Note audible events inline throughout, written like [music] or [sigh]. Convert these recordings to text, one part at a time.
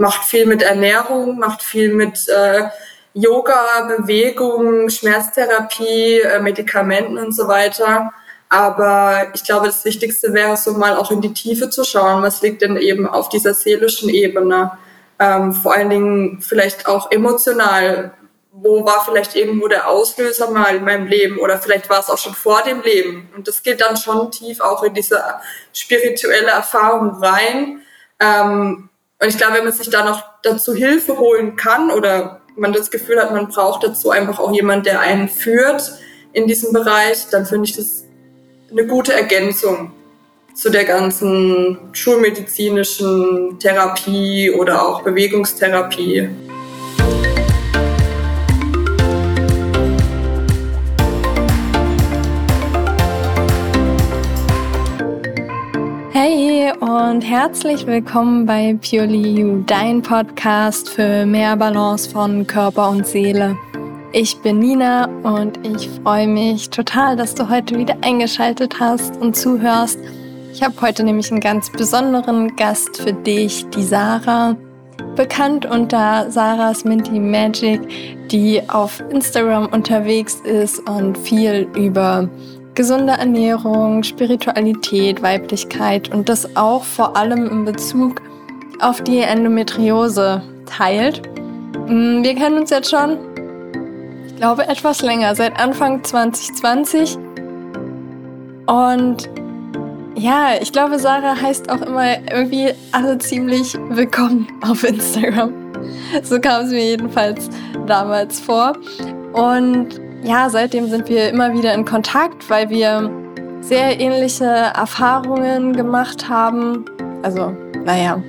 macht viel mit Ernährung, macht viel mit äh, Yoga, Bewegung, Schmerztherapie, äh, Medikamenten und so weiter. Aber ich glaube, das Wichtigste wäre so mal auch in die Tiefe zu schauen, was liegt denn eben auf dieser seelischen Ebene. Ähm, vor allen Dingen vielleicht auch emotional. Wo war vielleicht irgendwo der Auslöser mal in meinem Leben oder vielleicht war es auch schon vor dem Leben. Und das geht dann schon tief auch in diese spirituelle Erfahrung rein. Ähm, und ich glaube, wenn man sich da noch dazu Hilfe holen kann oder man das Gefühl hat, man braucht dazu einfach auch jemand, der einen führt in diesem Bereich, dann finde ich das eine gute Ergänzung zu der ganzen schulmedizinischen Therapie oder auch Bewegungstherapie. Und herzlich willkommen bei Purely You, dein Podcast für mehr Balance von Körper und Seele. Ich bin Nina und ich freue mich total, dass du heute wieder eingeschaltet hast und zuhörst. Ich habe heute nämlich einen ganz besonderen Gast für dich, die Sarah, bekannt unter Sarahs Minty Magic, die auf Instagram unterwegs ist und viel über gesunde Ernährung, Spiritualität, Weiblichkeit und das auch vor allem in Bezug auf die Endometriose teilt. Mm, wir kennen uns jetzt schon glaube etwas länger, seit Anfang 2020. Und ja, ich glaube, Sarah heißt auch immer irgendwie alle ziemlich willkommen auf Instagram. [laughs] So kam es mir jedenfalls damals vor. Und ja, seitdem sind wir immer wieder in Kontakt, weil wir sehr ähnliche Erfahrungen gemacht haben. Also, naja,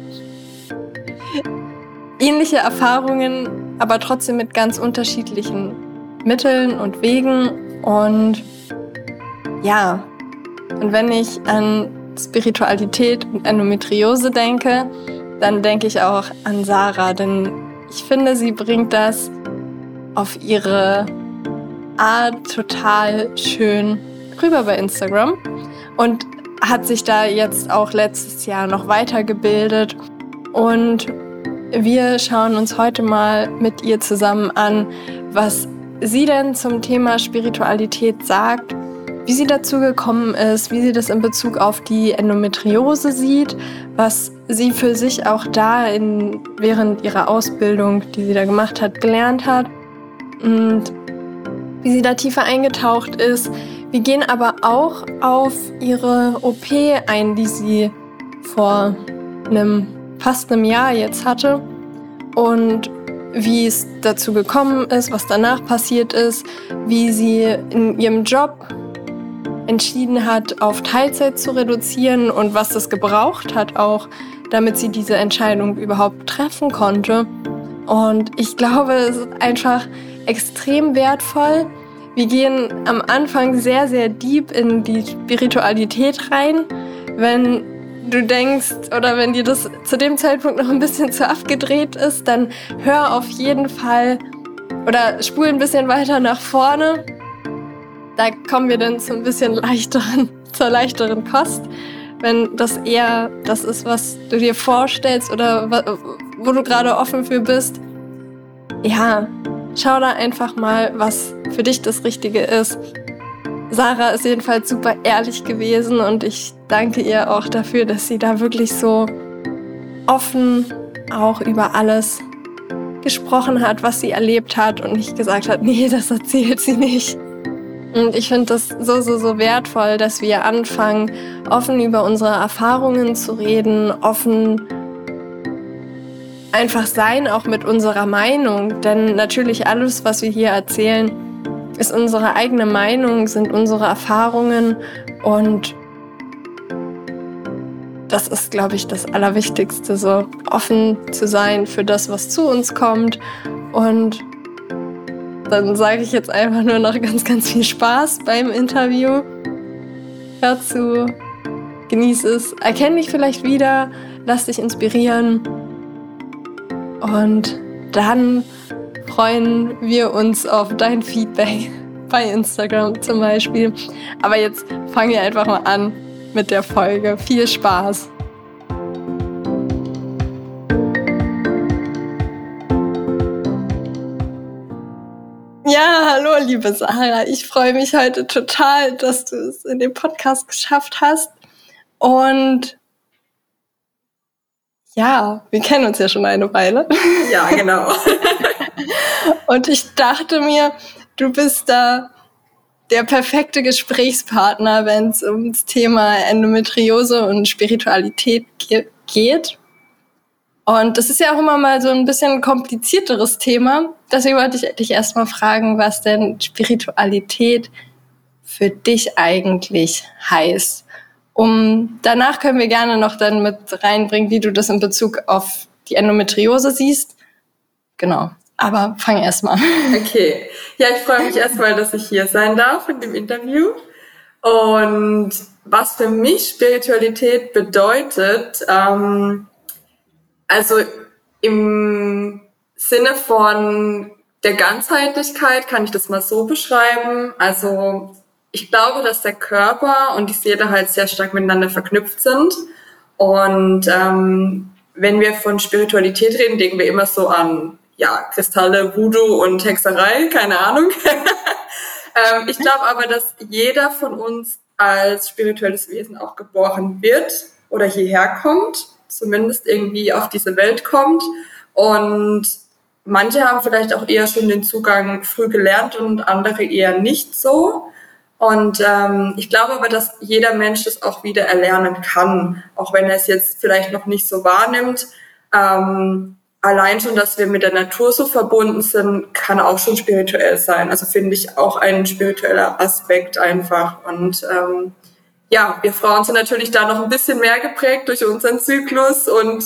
ähnliche Erfahrungen, aber trotzdem mit ganz unterschiedlichen Mitteln und Wegen. Und ja, und wenn ich an Spiritualität und Endometriose denke, dann denke ich auch an Sarah, denn ich finde, sie bringt das auf ihre Total schön rüber bei Instagram und hat sich da jetzt auch letztes Jahr noch weitergebildet. Und wir schauen uns heute mal mit ihr zusammen an, was sie denn zum Thema Spiritualität sagt, wie sie dazu gekommen ist, wie sie das in Bezug auf die Endometriose sieht, was sie für sich auch da in, während ihrer Ausbildung, die sie da gemacht hat, gelernt hat und wie sie da tiefer eingetaucht ist. Wir gehen aber auch auf ihre OP ein, die sie vor einem fast einem Jahr jetzt hatte und wie es dazu gekommen ist, was danach passiert ist, wie sie in ihrem Job entschieden hat, auf Teilzeit zu reduzieren und was das gebraucht hat auch, damit sie diese Entscheidung überhaupt treffen konnte. Und ich glaube, es ist einfach extrem wertvoll. Wir gehen am Anfang sehr, sehr deep in die Spiritualität rein. Wenn du denkst oder wenn dir das zu dem Zeitpunkt noch ein bisschen zu abgedreht ist, dann hör auf jeden Fall oder spul ein bisschen weiter nach vorne. Da kommen wir dann zu ein bisschen leichteren, [laughs] zur leichteren Kost. Wenn das eher das ist, was du dir vorstellst oder wo du gerade offen für bist, ja, schau da einfach mal, was für dich das Richtige ist. Sarah ist jedenfalls super ehrlich gewesen und ich danke ihr auch dafür, dass sie da wirklich so offen auch über alles gesprochen hat, was sie erlebt hat und nicht gesagt hat, [laughs] nee, das erzählt sie nicht. Und ich finde das so, so, so wertvoll, dass wir anfangen, offen über unsere Erfahrungen zu reden, offen einfach sein, auch mit unserer Meinung. Denn natürlich alles, was wir hier erzählen, ist unsere eigene Meinung, sind unsere Erfahrungen und das ist, glaube ich, das Allerwichtigste, so offen zu sein für das, was zu uns kommt. Und dann sage ich jetzt einfach nur noch ganz, ganz viel Spaß beim Interview. Hör zu, genieß es, erkenne dich vielleicht wieder, lass dich inspirieren. Und dann freuen wir uns auf dein Feedback [laughs] bei Instagram zum Beispiel. Aber jetzt fangen wir einfach mal an mit der Folge. Viel Spaß! Ja, hallo liebe Sarah. Ich freue mich heute total, dass du es in dem Podcast geschafft hast. Und ja, wir kennen uns ja schon eine Weile. Ja, genau. [laughs] Und ich dachte mir, du bist da der perfekte Gesprächspartner, wenn es ums Thema Endometriose und Spiritualität geht. Und das ist ja auch immer mal so ein bisschen komplizierteres Thema. Deswegen wollte ich dich erstmal fragen, was denn Spiritualität für dich eigentlich heißt. Um, danach können wir gerne noch dann mit reinbringen, wie du das in Bezug auf die Endometriose siehst. Genau. Aber fang erst mal. [laughs] Okay. Ja, ich freue mich erstmal, dass ich hier sein darf in dem Interview. Und was für mich Spiritualität bedeutet, ähm, also im Sinne von der Ganzheitlichkeit kann ich das mal so beschreiben. Also ich glaube, dass der Körper und die Seele halt sehr stark miteinander verknüpft sind. Und ähm, wenn wir von Spiritualität reden, denken wir immer so an ja, Kristalle, Voodoo und Hexerei, keine Ahnung. [laughs] ähm, ich glaube aber, dass jeder von uns als spirituelles Wesen auch geboren wird oder hierher kommt zumindest irgendwie auf diese Welt kommt. Und manche haben vielleicht auch eher schon den Zugang früh gelernt und andere eher nicht so. Und ähm, ich glaube aber, dass jeder Mensch das auch wieder erlernen kann, auch wenn er es jetzt vielleicht noch nicht so wahrnimmt. Ähm, allein schon, dass wir mit der Natur so verbunden sind, kann auch schon spirituell sein. Also finde ich auch ein spiritueller Aspekt einfach. Und ähm, ja, wir Frauen sind natürlich da noch ein bisschen mehr geprägt durch unseren Zyklus und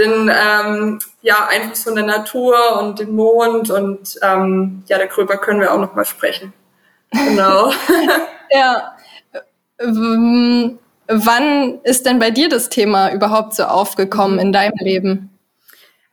den ähm, ja, Einfluss von der Natur und dem Mond und ähm, ja, darüber können wir auch noch mal sprechen. Genau. [laughs] ja. Wann ist denn bei dir das Thema überhaupt so aufgekommen in deinem Leben?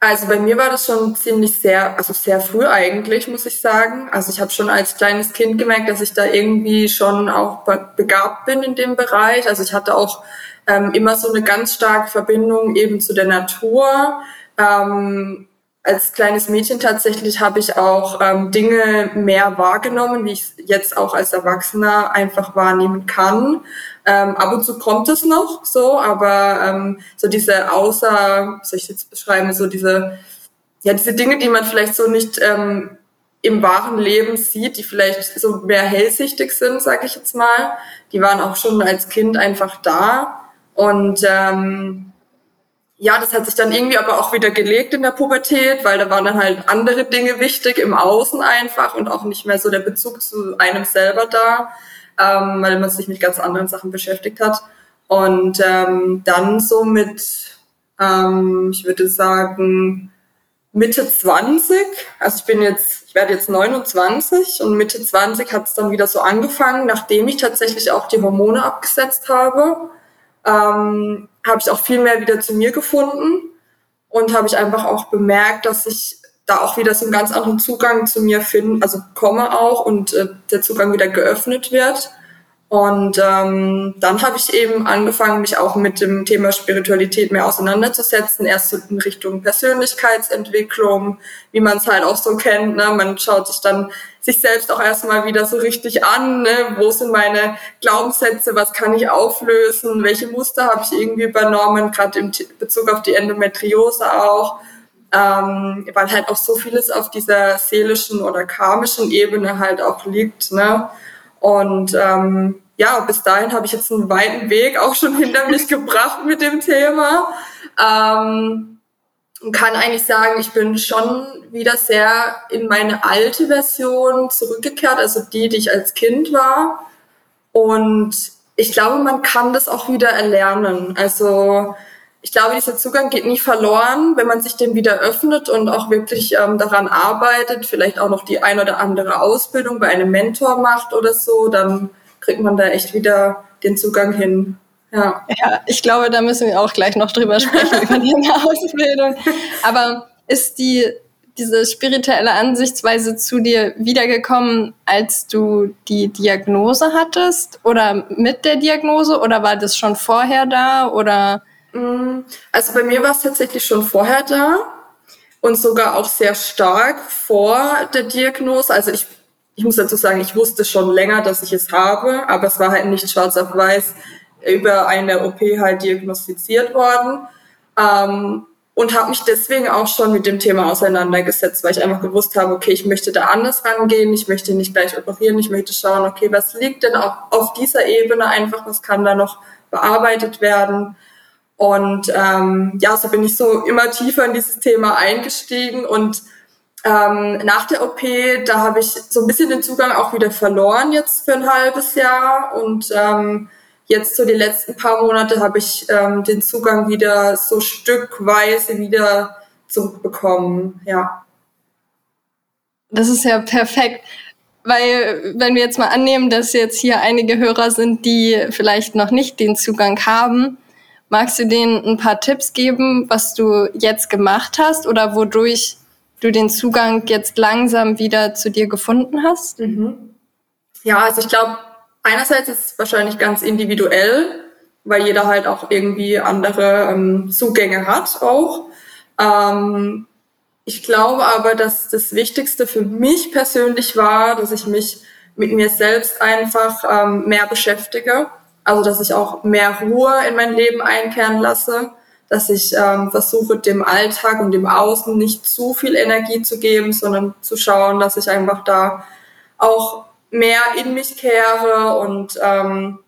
Also bei mir war das schon ziemlich sehr, also sehr früh eigentlich, muss ich sagen. Also ich habe schon als kleines Kind gemerkt, dass ich da irgendwie schon auch begabt bin in dem Bereich. Also ich hatte auch ähm, immer so eine ganz starke Verbindung eben zu der Natur. Ähm, als kleines Mädchen tatsächlich habe ich auch ähm, Dinge mehr wahrgenommen, wie ich jetzt auch als Erwachsener einfach wahrnehmen kann. Ähm, ab und zu kommt es noch so, aber ähm, so diese außer, soll ich jetzt beschreiben, so diese, ja, diese Dinge, die man vielleicht so nicht ähm, im wahren Leben sieht, die vielleicht so mehr hellsichtig sind, sage ich jetzt mal, die waren auch schon als Kind einfach da. Und ähm, ja, das hat sich dann irgendwie aber auch wieder gelegt in der Pubertät, weil da waren dann halt andere Dinge wichtig im Außen einfach und auch nicht mehr so der Bezug zu einem selber da ähm, weil man sich mit ganz anderen Sachen beschäftigt hat. Und ähm, dann so mit, ähm, ich würde sagen, Mitte 20, also ich bin jetzt, ich werde jetzt 29 und Mitte 20 hat es dann wieder so angefangen, nachdem ich tatsächlich auch die Hormone abgesetzt habe, ähm, habe ich auch viel mehr wieder zu mir gefunden und habe ich einfach auch bemerkt, dass ich da auch wieder so einen ganz anderen Zugang zu mir finden, also komme auch und äh, der Zugang wieder geöffnet wird. Und ähm, dann habe ich eben angefangen, mich auch mit dem Thema Spiritualität mehr auseinanderzusetzen. Erst so in Richtung Persönlichkeitsentwicklung, wie man es halt auch so kennt. Ne? Man schaut sich dann sich selbst auch erstmal wieder so richtig an. Ne? Wo sind meine Glaubenssätze? Was kann ich auflösen? Welche Muster habe ich irgendwie übernommen? Gerade im Bezug auf die Endometriose auch ähm, weil halt auch so vieles auf dieser seelischen oder karmischen Ebene halt auch liegt. Ne? Und ähm, ja, bis dahin habe ich jetzt einen weiten Weg auch schon hinter mich [laughs] gebracht mit dem Thema. Ähm, und kann eigentlich sagen, ich bin schon wieder sehr in meine alte Version zurückgekehrt, also die, die ich als Kind war. Und ich glaube, man kann das auch wieder erlernen. Also ich glaube, dieser Zugang geht nie verloren, wenn man sich dem wieder öffnet und auch wirklich ähm, daran arbeitet, vielleicht auch noch die ein oder andere Ausbildung bei einem Mentor macht oder so, dann kriegt man da echt wieder den Zugang hin. Ja. ja, ich glaube, da müssen wir auch gleich noch drüber sprechen, über die [laughs] [laughs] Ausbildung. Aber ist die, diese spirituelle Ansichtsweise zu dir wiedergekommen, als du die Diagnose hattest oder mit der Diagnose oder war das schon vorher da oder Mm, also bei mir war es tatsächlich schon vorher da und sogar auch sehr stark vor der Diagnose. Also ich ich muss dazu sagen, ich wusste schon länger, dass ich es habe, aber es war halt nicht schwarz auf weiß über eine OP halt diagnostiziert worden. Ähm, und habe mich deswegen auch schon mit dem Thema auseinandergesetzt, weil ich einfach gewusst habe, okay, ich möchte da anders rangehen, ich möchte nicht gleich operieren, ich möchte schauen, okay, was liegt denn auch auf dieser Ebene einfach, was kann da noch bearbeitet werden. Und ähm, ja, so bin ich so immer tiefer in dieses Thema eingestiegen und ähm, nach der OP, da habe ich so ein bisschen den Zugang auch wieder verloren jetzt für ein halbes Jahr und ähm, jetzt so die letzten paar Monate habe ich ähm, den Zugang wieder so stückweise wieder zu bekommen, ja. Das ist ja perfekt, weil wenn wir jetzt mal annehmen, dass jetzt hier einige Hörer sind, die vielleicht noch nicht den Zugang haben, magst du denen ein paar Tipps geben, was du jetzt gemacht hast oder wodurch du den Zugang jetzt langsam wieder zu dir gefunden hast? Mhm. Ja, also ich glaube, einerseits ist es wahrscheinlich ganz individuell, weil jeder halt auch irgendwie andere ähm, Zugänge hat auch. Ähm, ich glaube aber, dass das Wichtigste für mich persönlich war, dass ich mich mit mir selbst einfach ähm, mehr beschäftige. Also dass ich auch mehr Ruhe in mein Leben einkehren lasse dass ich ähm, versuche, dem Alltag und dem Außen nicht zu viel Energie zu geben, sondern zu schauen, dass ich einfach da auch mehr in mich kehre und ähm,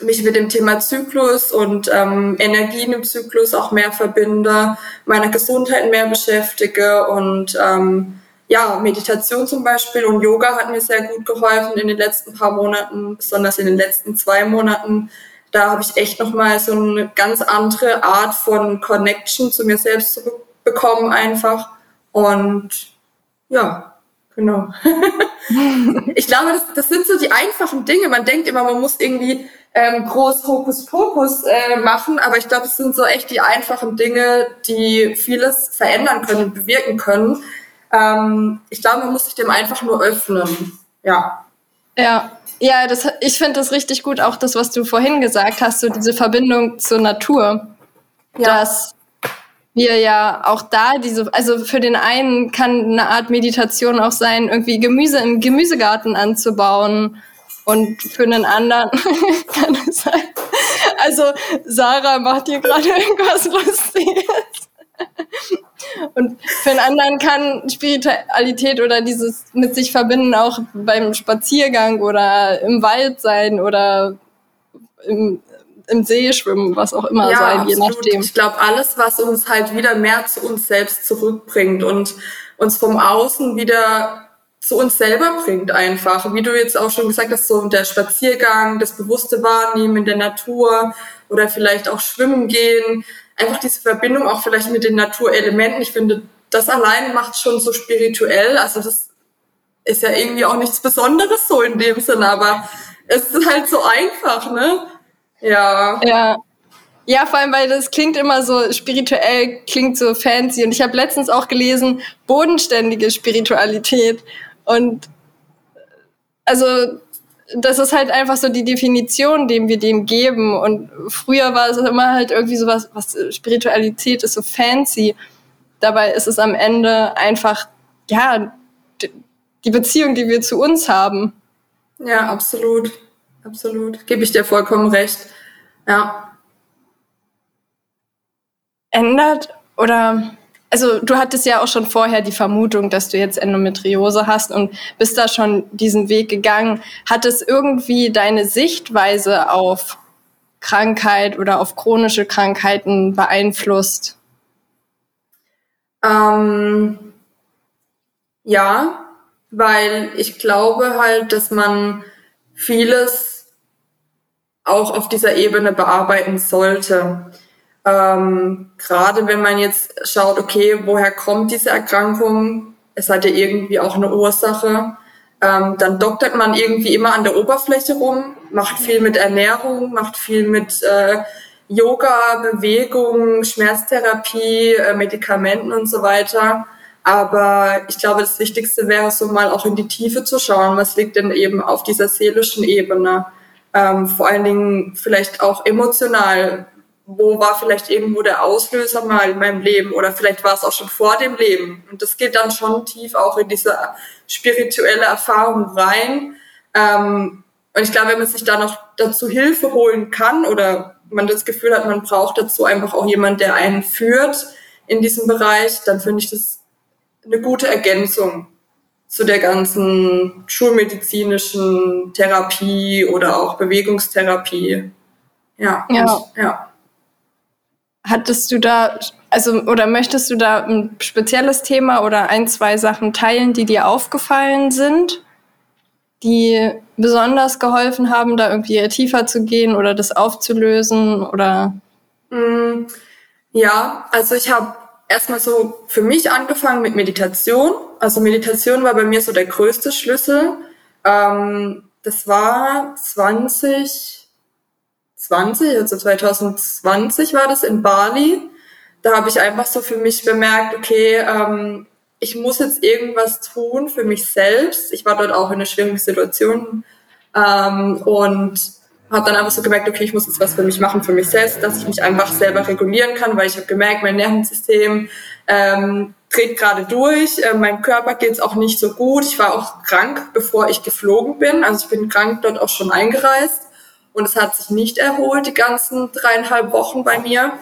mich mit dem Thema Zyklus und ähm, Energien im Zyklus auch mehr verbinde, meiner Gesundheit mehr beschäftige und ähm, ja, Meditation zum Beispiel und Yoga hat mir sehr gut geholfen in den letzten paar Monaten, besonders in den letzten zwei Monaten, da habe ich echt nochmal so eine ganz andere Art von Connection zu mir selbst zurückbekommen einfach. Und ja, genau. [laughs] ich glaube, das, das sind so die einfachen Dinge. Man denkt immer, man muss irgendwie ähm, groß Hokuspokus äh, machen, aber ich glaube, es sind so echt die einfachen Dinge, die vieles verändern können, bewirken können. Ähm, ich glaube, man muss sich dem einfach nur öffnen. Ja. Ja, ja, das, ich finde das richtig gut, auch das, was du vorhin gesagt hast, so diese Verbindung zur Natur. Ja. Dass wir ja auch da diese, also für den einen kann eine Art Meditation auch sein, irgendwie Gemüse im Gemüsegarten anzubauen. Und für einen anderen [laughs] kann es sein. Also Sarah macht hier gerade [laughs] irgendwas Lustiges. Und für einen anderen kann Spiritualität oder dieses mit sich verbinden auch beim Spaziergang oder im Wald sein oder im, im See schwimmen, was auch immer ja, sein, absolut. je nachdem. Ich glaube, alles, was uns halt wieder mehr zu uns selbst zurückbringt und uns vom Außen wieder zu uns selber bringt einfach. Wie du jetzt auch schon gesagt hast, so der Spaziergang, das bewusste Wahrnehmen in der Natur oder vielleicht auch schwimmen gehen einfach diese Verbindung auch vielleicht mit den Naturelementen. Ich finde, das allein macht schon so spirituell. Also das ist ja irgendwie auch nichts Besonderes so in dem Sinne, aber es ist halt so einfach, ne? Ja. Ja. Ja, vor allem, weil das klingt immer so spirituell, klingt so fancy. Und ich habe letztens auch gelesen, bodenständige Spiritualität. Und also das ist halt einfach so die Definition, dem wir dem geben. Und früher war es immer halt irgendwie so was, was Spiritualität ist so fancy. Dabei ist es am Ende einfach, ja, die Beziehung, die wir zu uns haben. Ja, absolut. Absolut. Gebe ich dir vollkommen recht. Ja. Ändert oder also du hattest ja auch schon vorher die Vermutung, dass du jetzt Endometriose hast und bist da schon diesen Weg gegangen. Hat es irgendwie deine Sichtweise auf Krankheit oder auf chronische Krankheiten beeinflusst? Ähm, ja, weil ich glaube halt, dass man vieles auch auf dieser Ebene bearbeiten sollte. Ähm, Gerade wenn man jetzt schaut, okay, woher kommt diese Erkrankung? Es hat ja irgendwie auch eine Ursache. Ähm, dann doktert man irgendwie immer an der Oberfläche rum, macht viel mit Ernährung, macht viel mit äh, Yoga, Bewegung, Schmerztherapie, äh, Medikamenten und so weiter. Aber ich glaube, das Wichtigste wäre so mal auch in die Tiefe zu schauen, was liegt denn eben auf dieser seelischen Ebene. Ähm, vor allen Dingen vielleicht auch emotional wo war vielleicht irgendwo der Auslöser mal in meinem Leben oder vielleicht war es auch schon vor dem Leben. Und das geht dann schon tief auch in diese spirituelle Erfahrung rein. Ähm, und ich glaube, wenn man sich da noch dazu Hilfe holen kann oder man das Gefühl hat, man braucht dazu einfach auch jemand, der einen führt in diesem Bereich, dann finde ich das eine gute Ergänzung zu der ganzen schulmedizinischen Therapie oder auch Bewegungstherapie. Ja. Ja. Und, ja. Hattest du da, also, oder möchtest du da ein spezielles Thema oder ein, zwei Sachen teilen, die dir aufgefallen sind, die besonders geholfen haben, da irgendwie tiefer zu gehen oder das aufzulösen oder? Mm, ja, also ich habe erstmal so für mich angefangen mit Meditation. Also Meditation war bei mir so der größte Schlüssel. Ähm, das war 20, 20, also 2020 war das in Bali. Da habe ich einfach so für mich bemerkt, okay, ähm, ich muss jetzt irgendwas tun für mich selbst. Ich war dort auch in einer schwierigen Situation ähm, und habe dann einfach so gemerkt, okay, ich muss jetzt was für mich machen, für mich selbst, dass ich mich einfach selber regulieren kann, weil ich habe gemerkt, mein Nervensystem ähm, dreht gerade durch, äh, mein Körper geht es auch nicht so gut. Ich war auch krank, bevor ich geflogen bin. Also ich bin krank dort auch schon eingereist und es hat sich nicht erholt, die ganzen dreieinhalb Wochen bei mir.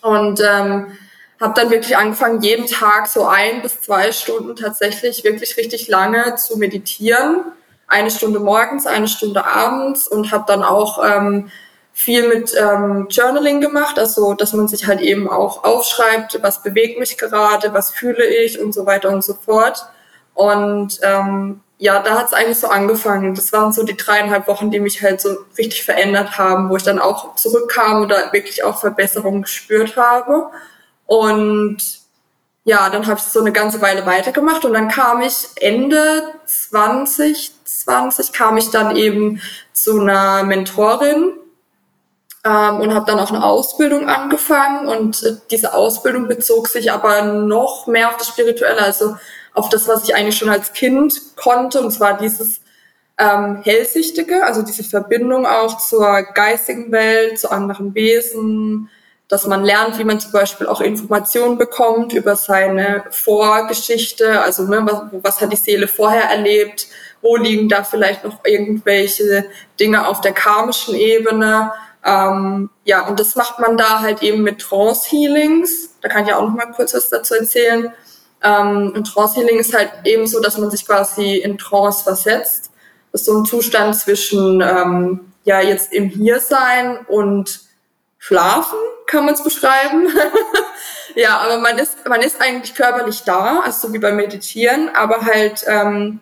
Und ähm, habe dann wirklich angefangen, jeden Tag so ein bis zwei Stunden tatsächlich wirklich richtig lange zu meditieren eine Stunde morgens, eine Stunde abends und habe dann auch ähm, viel mit ähm, Journaling gemacht, also dass man sich halt eben auch aufschreibt, was bewegt mich gerade, was fühle ich und so weiter und so fort. Und ähm, ja, da hat es eigentlich so angefangen. Das waren so die dreieinhalb Wochen, die mich halt so richtig verändert haben, wo ich dann auch zurückkam oder wirklich auch Verbesserungen gespürt habe. Und ja, dann habe ich so eine ganze Weile weitergemacht und dann kam ich Ende 20 20 kam ich dann eben zu einer Mentorin ähm, und habe dann auch eine Ausbildung angefangen. Und äh, diese Ausbildung bezog sich aber noch mehr auf das Spirituelle, also auf das, was ich eigentlich schon als Kind konnte, und zwar dieses ähm, Hellsichtige, also diese Verbindung auch zur geistigen Welt, zu anderen Wesen, dass man lernt, wie man zum Beispiel auch Informationen bekommt über seine Vorgeschichte, also ne, was, was hat die Seele vorher erlebt, wo liegen da vielleicht noch irgendwelche Dinge auf der karmischen Ebene. Ähm, ja, und das macht man da halt eben mit Trance-Healings. Da kann ich auch noch mal kurz was dazu erzählen. Ähm, und Trance-Healing ist halt eben so, dass man sich quasi in Trance versetzt. Das ist so ein Zustand zwischen, ähm, ja, jetzt im Hiersein und Schlafen, kann man es beschreiben. [laughs] ja, aber man ist, man ist eigentlich körperlich da, also so wie beim Meditieren, aber halt ähm,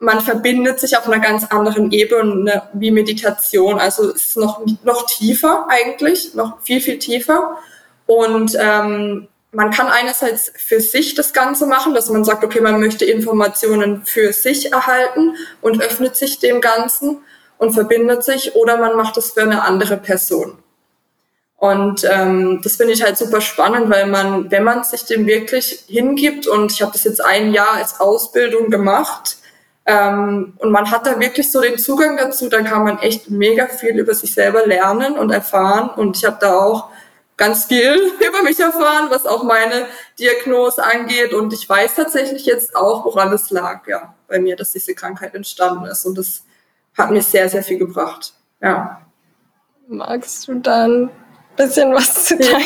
man verbindet sich auf einer ganz anderen Ebene wie Meditation. Also es ist noch, noch tiefer eigentlich, noch viel, viel tiefer. Und ähm, man kann einerseits für sich das Ganze machen, dass man sagt, okay, man möchte Informationen für sich erhalten und öffnet sich dem Ganzen und verbindet sich, oder man macht es für eine andere Person. Und ähm, das finde ich halt super spannend, weil man, wenn man sich dem wirklich hingibt, und ich habe das jetzt ein Jahr als Ausbildung gemacht, ähm, und man hat da wirklich so den Zugang dazu, dann kann man echt mega viel über sich selber lernen und erfahren. Und ich habe da auch ganz viel [laughs] über mich erfahren, was auch meine Diagnose angeht. Und ich weiß tatsächlich jetzt auch, woran es lag, ja, bei mir, dass diese Krankheit entstanden ist. Und das hat mir sehr, sehr viel gebracht. Ja. Magst du dann ein bisschen was zu teilen?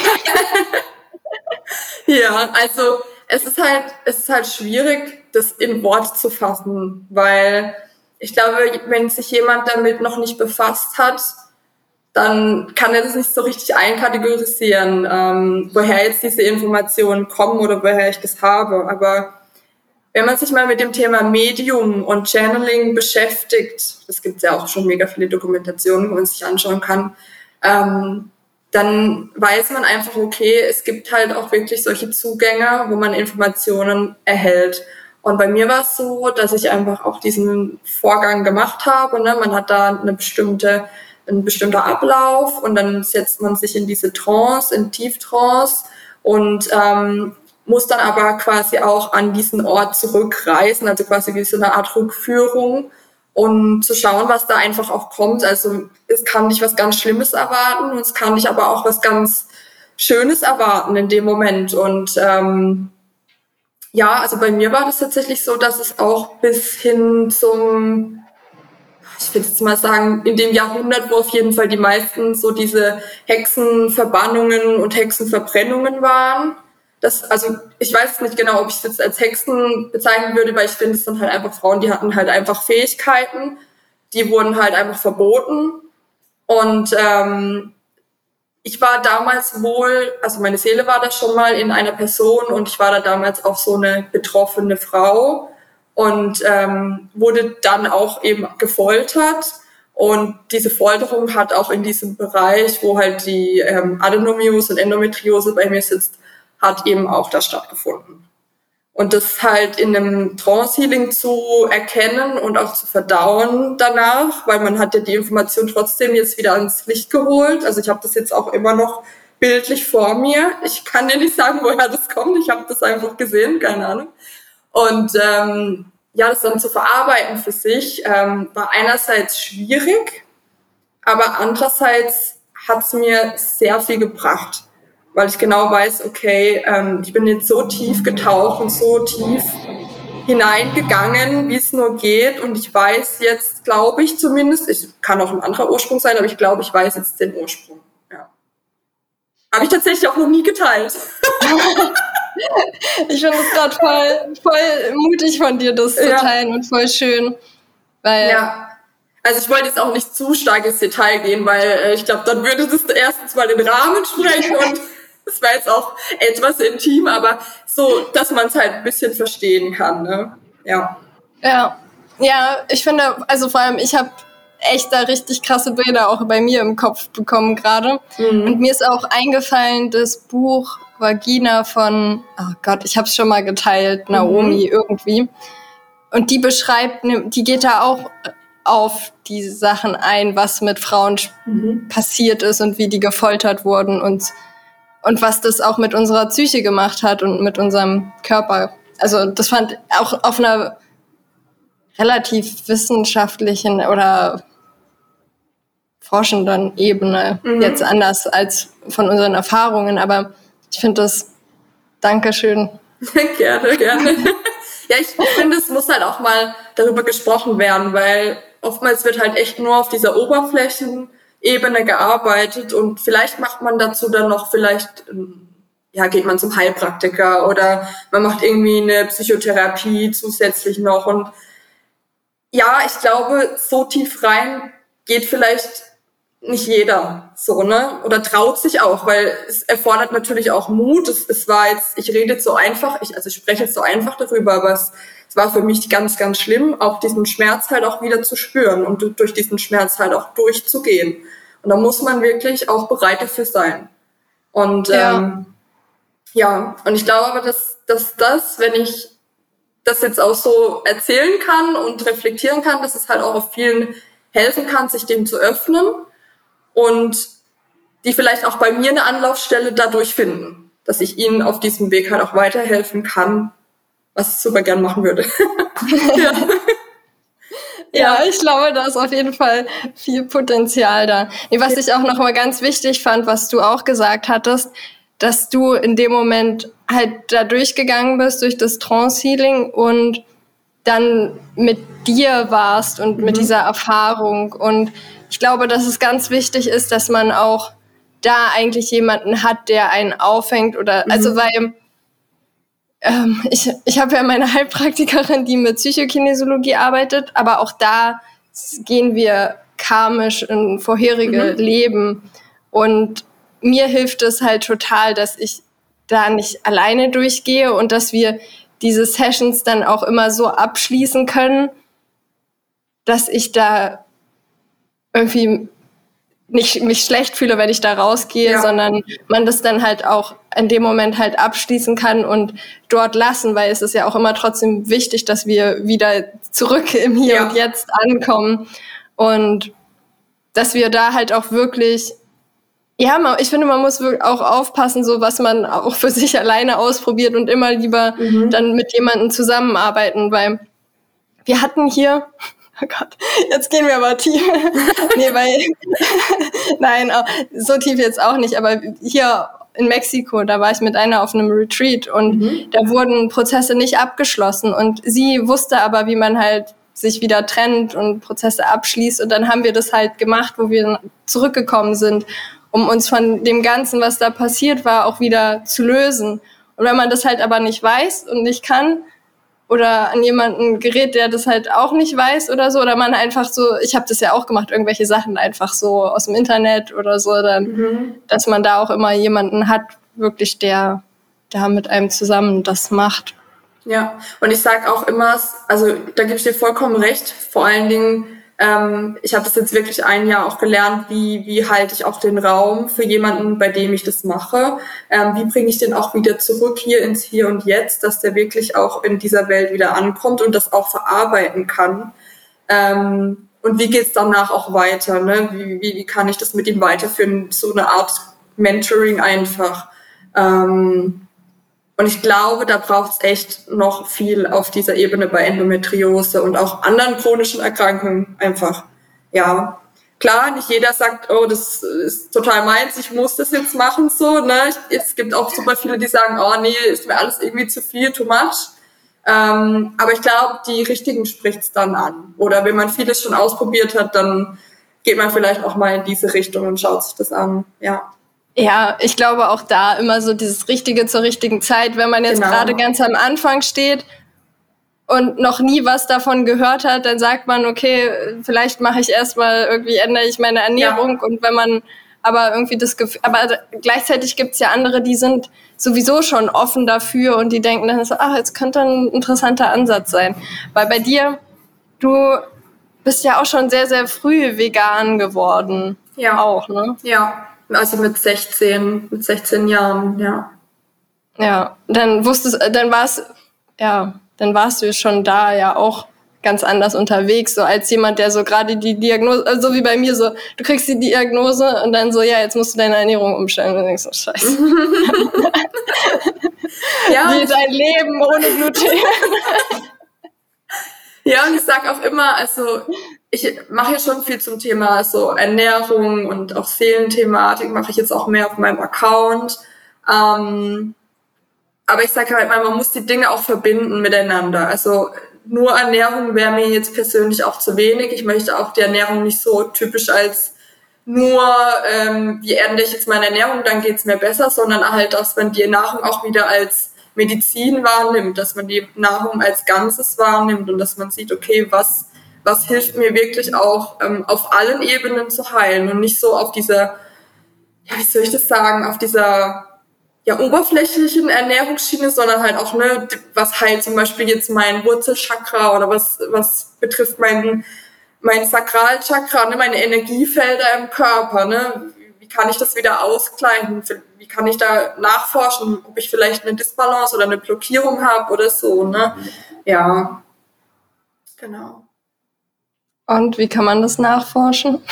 [laughs] ja, also es ist halt, es ist halt schwierig, das in Wort zu fassen, weil ich glaube, wenn sich jemand damit noch nicht befasst hat, dann kann er das nicht so richtig einkategorisieren, ähm, woher jetzt diese Informationen kommen oder woher ich das habe. Aber wenn man sich mal mit dem Thema Medium und Channeling beschäftigt, das gibt es ja auch schon mega viele Dokumentationen, wo man sich anschauen kann, ähm, dann weiß man einfach, okay, es gibt halt auch wirklich solche Zugänge, wo man Informationen erhält. Und bei mir war es so, dass ich einfach auch diesen Vorgang gemacht habe. Ne? Man hat da eine bestimmte, ein bestimmter Ablauf und dann setzt man sich in diese Trance, in Tieftrance und ähm, muss dann aber quasi auch an diesen Ort zurückreisen, also quasi wie so eine Art Rückführung. und zu schauen, was da einfach auch kommt. Also es kann dich was ganz Schlimmes erwarten und es kann dich aber auch was ganz Schönes erwarten in dem Moment. Und ähm, ja, also bei mir war das tatsächlich so, dass es auch bis hin zum, ich will jetzt mal sagen, in dem Jahrhundert, wo auf jeden Fall die meisten so diese Hexenverbannungen und Hexenverbrennungen waren, das, also ich weiß nicht genau, ob ich es jetzt als Hexen bezeichnen würde, weil ich finde, es sind halt einfach Frauen, die hatten halt einfach Fähigkeiten, die wurden halt einfach verboten. Und ähm, ich war damals wohl, also meine Seele war da schon mal in einer Person und ich war da damals auch so eine betroffene Frau und ähm, wurde dann auch eben gefoltert. Und diese Folterung hat auch in diesem Bereich, wo halt die ähm, Adenomiose und Endometriose bei mir sitzt, hat eben auch da stattgefunden. Und das halt in einem Trance-Healing zu erkennen und auch zu verdauen danach, weil man hat ja die Information trotzdem jetzt wieder ans Licht geholt. Also ich habe das jetzt auch immer noch bildlich vor mir. Ich kann dir nicht sagen, woher das kommt. Ich habe das einfach gesehen, keine Ahnung. Und ähm, ja, das dann zu verarbeiten für sich ähm, war einerseits schwierig, aber andererseits hat es mir sehr viel gebracht weil ich genau weiß, okay, ähm, ich bin jetzt so tief getaucht und so tief hineingegangen, wie es nur geht. Und ich weiß jetzt, glaube ich zumindest, ich kann auch ein anderer Ursprung sein, aber ich glaube, ich weiß jetzt den Ursprung. Ja. Habe ich tatsächlich auch noch nie geteilt. [laughs] ich finde es gerade voll, voll mutig von dir, das zu teilen und voll schön. Weil ja. Also ich wollte jetzt auch nicht zu stark ins Detail gehen, weil äh, ich glaube, dann würde das erstens mal den Rahmen sprechen und [laughs] das war jetzt auch etwas intim, aber so, dass man es halt ein bisschen verstehen kann. Ne? Ja. Ja. Ja, ich finde, also vor allem, ich habe echt da richtig krasse Bilder auch bei mir im Kopf bekommen gerade. Mhm. Und mir ist auch eingefallen, das Buch Vagina von, oh Gott, ich habe es schon mal geteilt, Naomi mhm. irgendwie. Und die beschreibt, ne, die geht da auch auf diese Sachen ein, was mit Frauen mhm. passiert ist und wie die gefoltert wurden und und was das auch mit unserer Psyche gemacht hat und mit unserem Körper. Also das fand auch auf einer relativ wissenschaftlichen oder forschenden Ebene mhm. jetzt anders als von unseren Erfahrungen, aber ich finde das Dankeschön. [laughs] gerne, gerne. ja, ich finde, es muss halt auch mal darüber gesprochen werden, weil oftmals wird halt echt nur auf dieser Oberflächen Ebene gearbeitet und vielleicht macht man dazu dann noch vielleicht ja, geht man zum Heilpraktiker oder man macht irgendwie eine Psychotherapie zusätzlich noch und ja, ich glaube, so tief rein geht vielleicht nicht jeder so, ne? Oder traut sich auch, weil es erfordert natürlich auch Mut. Es, es war jetzt, ich rede jetzt so einfach, ich, also ich spreche jetzt so einfach darüber, aber es, es war für mich ganz, ganz schlimm, auch diesen Schmerz halt auch wieder zu spüren und durch diesen Schmerz halt auch durchzugehen. Und da muss man wirklich auch bereit dafür sein. Und ja, ähm, ja. und ich glaube aber, dass, dass das, wenn ich das jetzt auch so erzählen kann und reflektieren kann, dass es halt auch auf vielen helfen kann, sich dem zu öffnen und die vielleicht auch bei mir eine Anlaufstelle dadurch finden, dass ich ihnen auf diesem Weg halt auch weiterhelfen kann, was ich super gern machen würde. [laughs] ja. Ja, ich glaube, da ist auf jeden Fall viel Potenzial da. Was ich auch noch mal ganz wichtig fand, was du auch gesagt hattest, dass du in dem Moment halt da durchgegangen bist durch das Trance-Healing und dann mit dir warst und mhm. mit dieser Erfahrung. Und ich glaube, dass es ganz wichtig ist, dass man auch da eigentlich jemanden hat, der einen aufhängt oder, also mhm. also weil ähm, ich, ich habe ja meine Heilpraktikerin, die mit Psychokinesiologie arbeitet, aber auch da gehen wir karmisch in vorherige mhm. Leben. Und mir hilft es halt total, dass ich da nicht alleine durchgehe und dass wir diese Sessions dann auch immer so abschließen können, dass ich da irgendwie nicht mich schlecht fühle, wenn ich da rausgehe, ja. sondern man das dann halt auch in dem Moment halt abschließen kann und dort lassen, weil es ist ja auch immer trotzdem wichtig, dass wir wieder zurück im Hier ja. und Jetzt ankommen und dass wir da halt auch wirklich ja, ich finde, man muss auch aufpassen, so was man auch für sich [laughs] alleine ausprobiert und immer lieber mhm. dann mit jemandem zusammenarbeiten, weil wir hatten hier Oh Gott, jetzt gehen wir aber tief. [laughs] nee, weil, nein, so tief jetzt auch nicht, aber hier in Mexiko, da war ich mit einer auf einem Retreat und mhm. da wurden Prozesse nicht abgeschlossen und sie wusste aber, wie man halt sich wieder trennt und Prozesse abschließt und dann haben wir das halt gemacht, wo wir zurückgekommen sind, um uns von dem Ganzen, was da passiert war, auch wieder zu lösen. Und wenn man das halt aber nicht weiß und nicht kann, oder an jemanden gerät, der das halt auch nicht weiß oder so, oder man einfach so, ich habe das ja auch gemacht, irgendwelche Sachen einfach so aus dem Internet oder so, dann, mhm. dass man da auch immer jemanden hat, wirklich der, der mit einem zusammen das macht. Ja, und ich sage auch immer, also da gebe ich dir vollkommen recht, vor allen Dingen ähm, ich habe das jetzt wirklich ein Jahr auch gelernt, wie, wie halte ich auch den Raum für jemanden, bei dem ich das mache. Ähm, wie bringe ich den auch wieder zurück hier ins Hier und Jetzt, dass der wirklich auch in dieser Welt wieder ankommt und das auch verarbeiten kann. Ähm, und wie geht's danach auch weiter? Ne? Wie, wie, wie kann ich das mit ihm weiterführen? So eine Art Mentoring einfach. Ähm, und ich glaube, da braucht es echt noch viel auf dieser Ebene bei Endometriose und auch anderen chronischen Erkrankungen einfach. Ja, klar, nicht jeder sagt, oh, das ist total meins, ich muss das jetzt machen, so, ne. Es gibt auch super viele, die sagen, oh, nee, ist mir alles irgendwie zu viel, too much. Ähm, aber ich glaube, die Richtigen spricht's dann an. Oder wenn man vieles schon ausprobiert hat, dann geht man vielleicht auch mal in diese Richtung und schaut sich das an, ja. Ja, ich glaube auch da immer so dieses Richtige zur richtigen Zeit, wenn man jetzt genau. gerade ganz am Anfang steht und noch nie was davon gehört hat, dann sagt man, okay, vielleicht mache ich erstmal irgendwie ändere ich meine Ernährung ja. und wenn man aber irgendwie das Gefühl, aber gleichzeitig gibt's ja andere, die sind sowieso schon offen dafür und die denken dann so, ach, jetzt könnte ein interessanter Ansatz sein. Weil bei dir, du bist ja auch schon sehr, sehr früh vegan geworden. Ja. Auch, ne? Ja. Also mit 16, mit 16 Jahren, ja. Ja, dann wusstest, dann warst, ja, dann warst du schon da ja auch ganz anders unterwegs, so als jemand, der so gerade die Diagnose, äh, so wie bei mir so, du kriegst die Diagnose und dann so, ja, jetzt musst du deine Ernährung umstellen und denkst so, scheiße. [laughs] ja. Wie dein Leben ohne Gluten. [laughs] ja, und ich sag auch immer, also ich mache ja schon viel zum Thema so Ernährung und auch Seelenthematik mache ich jetzt auch mehr auf meinem Account. Ähm, aber ich sage halt mal, man muss die Dinge auch verbinden miteinander. Also nur Ernährung wäre mir jetzt persönlich auch zu wenig. Ich möchte auch die Ernährung nicht so typisch als nur, ähm, wie ändere ich jetzt meine Ernährung, dann geht's mir besser, sondern halt, dass man die Nahrung auch wieder als Medizin wahrnimmt, dass man die Nahrung als Ganzes wahrnimmt und dass man sieht, okay, was was hilft mir wirklich auch ähm, auf allen Ebenen zu heilen und nicht so auf dieser, ja, wie soll ich das sagen, auf dieser ja, oberflächlichen Ernährungsschiene, sondern halt auch, ne, was heilt zum Beispiel jetzt mein Wurzelchakra oder was, was betrifft mein, mein Sakralchakra, ne, meine Energiefelder im Körper, ne, wie kann ich das wieder ausgleichen? Wie kann ich da nachforschen, ob ich vielleicht eine Disbalance oder eine Blockierung habe oder so, ne? Ja, genau. Und wie kann man das nachforschen?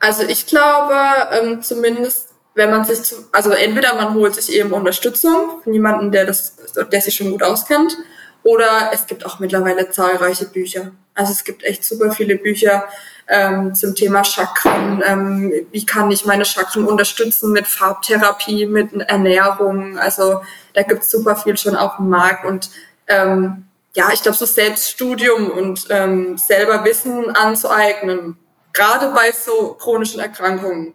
Also ich glaube, ähm, zumindest wenn man sich, zu, also entweder man holt sich eben Unterstützung von jemandem, der das, der sich schon gut auskennt, oder es gibt auch mittlerweile zahlreiche Bücher. Also es gibt echt super viele Bücher ähm, zum Thema Chakren. Ähm, wie kann ich meine Chakren unterstützen mit Farbtherapie, mit Ernährung? Also da gibt es super viel schon auf dem Markt und ähm, ja, ich glaube, so Selbststudium und ähm, selber Wissen anzueignen, gerade bei so chronischen Erkrankungen,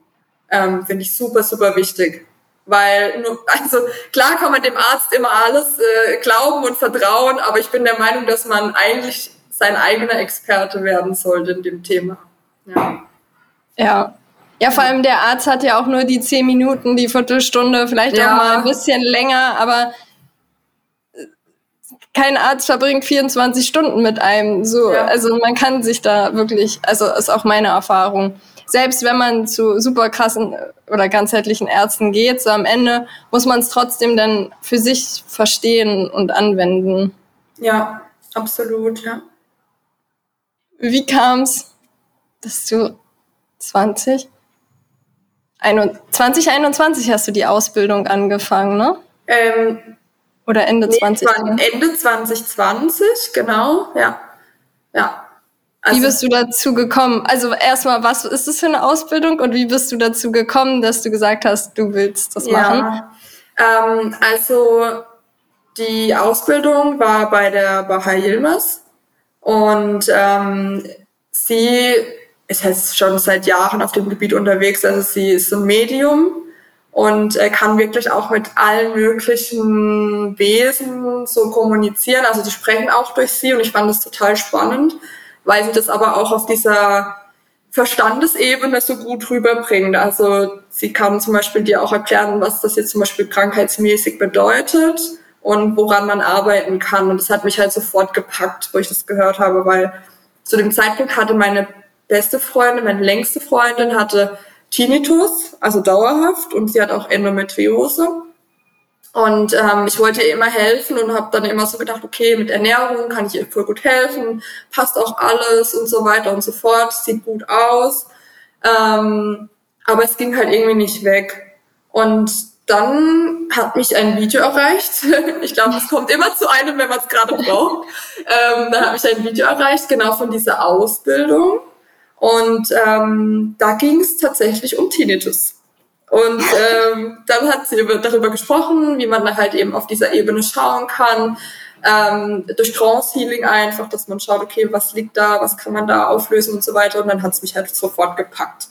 ähm, finde ich super, super wichtig. Weil, nur, [laughs] also klar kann man dem Arzt immer alles äh, glauben und vertrauen, aber ich bin der Meinung, dass man eigentlich sein eigener Experte werden sollte in dem Thema. Ja. Ja. Ja, vor allem der Arzt hat ja auch nur die zehn Minuten, die Viertelstunde, vielleicht ja. auch mal ein bisschen länger, aber kein Arzt verbringt 24 Stunden mit einem. So, ja. also man kann sich da wirklich, also ist auch meine Erfahrung. Selbst wenn man zu super krassen oder ganzheitlichen Ärzten geht, so am Ende muss man es trotzdem dann für sich verstehen und anwenden. Ja, absolut, ja. Wie kam's, dass du 20? 2021 hast du die Ausbildung angefangen, ne? Ähm, oder Ende nee, 2020? Ende 2020, genau, ja. Ja. Also, wie bist du dazu gekommen? Also erstmal, was ist das für eine Ausbildung und wie bist du dazu gekommen, dass du gesagt hast, du willst das machen? Ja, ähm, also die Ausbildung war bei der Bahai Yilmaz und ähm, sie ist jetzt schon seit Jahren auf dem Gebiet unterwegs. Also sie ist ein Medium und äh, kann wirklich auch mit allen möglichen Wesen so kommunizieren. Also die sprechen auch durch sie und ich fand das total spannend weil sie das aber auch auf dieser Verstandesebene so gut rüberbringt. Also sie kann zum Beispiel dir auch erklären, was das jetzt zum Beispiel krankheitsmäßig bedeutet und woran man arbeiten kann. Und das hat mich halt sofort gepackt, wo ich das gehört habe, weil zu dem Zeitpunkt hatte meine beste Freundin, meine längste Freundin hatte Tinnitus, also dauerhaft, und sie hat auch Endometriose. Und ähm, ich wollte ihr immer helfen und habe dann immer so gedacht, okay, mit Ernährung kann ich ihr voll gut helfen, passt auch alles und so weiter und so fort, sieht gut aus. Ähm, aber es ging halt irgendwie nicht weg. Und dann hat mich ein Video erreicht. [laughs] ich glaube, es kommt immer zu einem, wenn man es gerade braucht. [laughs] Ähm, dann hat mich ein Video erreicht, genau von dieser Ausbildung. Und ähm, da ging es tatsächlich um Tinnitus. Und ähm, dann hat sie darüber gesprochen, wie man halt eben auf dieser Ebene schauen kann, ähm, durch Trance Healing einfach, dass man schaut, okay, was liegt da, was kann man da auflösen und so weiter. Und dann hat es mich halt sofort gepackt.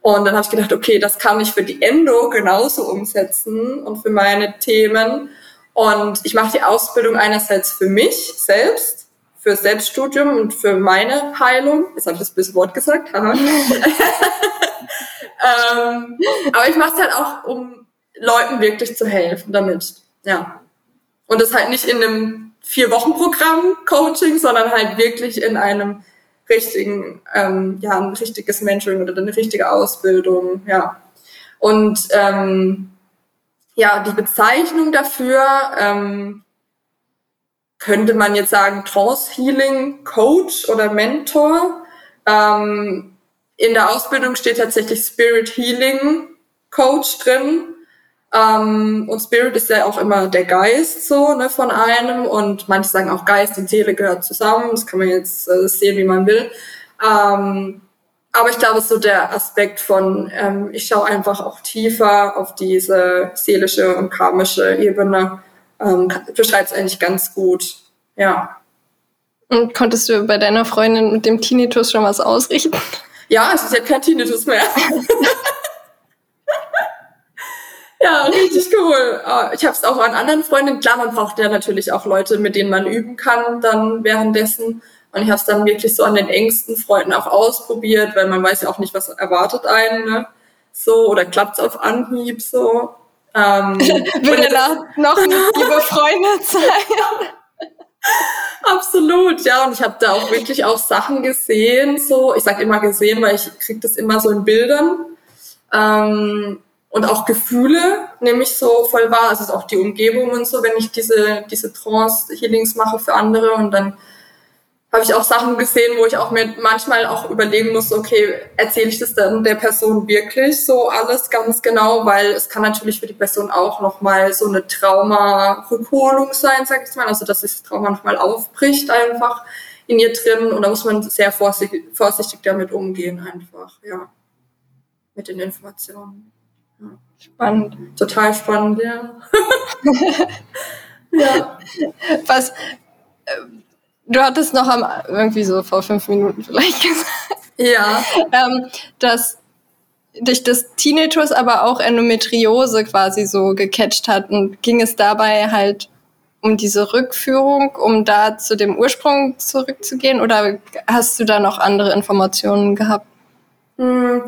Und dann habe ich gedacht, okay, das kann ich für die Endo genauso umsetzen und für meine Themen. Und ich mache die Ausbildung einerseits für mich selbst, für Selbststudium und für meine Heilung. Jetzt habe ich das böse Wort gesagt. [laughs] ähm, aber ich mache es halt auch, um Leuten wirklich zu helfen damit. Ja. Und das halt nicht in einem Vier-Wochen-Programm Coaching, sondern halt wirklich in einem richtigen, ähm, ja, ein richtiges Mentoring oder eine richtige Ausbildung, ja. Und ähm, ja, die Bezeichnung dafür ähm, könnte man jetzt sagen Trance Healing Coach oder Mentor. Ähm, in der Ausbildung steht tatsächlich Spirit Healing Coach drin. Ähm, und Spirit ist ja auch immer der Geist so ne, von einem. Und manche sagen auch Geist und Seele gehört zusammen. Das kann man jetzt äh, sehen, wie man will. Ähm, aber ich glaube, so der Aspekt von, ähm, ich schaue einfach auch tiefer auf diese seelische und karmische Ebene, ähm, beschreibt es eigentlich ganz gut. Ja. Und konntest du bei deiner Freundin mit dem Tinnitus schon was ausrichten? Ja, es ist ja kein Tinnitus mehr. [laughs] ja, richtig cool. Ah, ich habe es auch an anderen Freundinnen. Klar, man braucht ja natürlich auch Leute, mit denen man üben kann dann währenddessen. Und ich habe es dann wirklich so an den engsten Freunden auch ausprobiert, weil man weiß ja auch nicht, was erwartet einen. Ne? So, oder klappt es auf Anhieb so. Ähm, [laughs] Will ihr da noch [laughs] liebe Freunde sein? Absolut, ja. Und ich habe da auch wirklich auch Sachen gesehen, so, ich sage immer gesehen, weil ich kriege das immer so in Bildern. Ähm, und auch Gefühle nehme ich so voll wahr. Also auch die Umgebung und so, wenn ich diese, diese Trance-Healings mache für andere und dann habe ich auch Sachen gesehen, wo ich auch mir manchmal auch überlegen muss, okay, erzähle ich das dann der Person wirklich so alles ganz genau, weil es kann natürlich für die Person auch nochmal so eine Trauma-Rückholung sein, sag ich mal, also dass das Trauma nochmal aufbricht einfach in ihr drin und da muss man sehr vorsichtig, vorsichtig damit umgehen einfach, ja, mit den Informationen. Ja. Spannend. Total spannend, ja. [laughs] [laughs] ja. Was, Du hattest noch am, irgendwie so vor fünf Minuten vielleicht [laughs] gesagt. Ja. ähm, dass dich das Tinnitus, aber auch Endometriose quasi so gecatcht hat. Und ging es dabei halt um diese Rückführung, um da zu dem Ursprung zurückzugehen? Oder hast du da noch andere Informationen gehabt? Hm,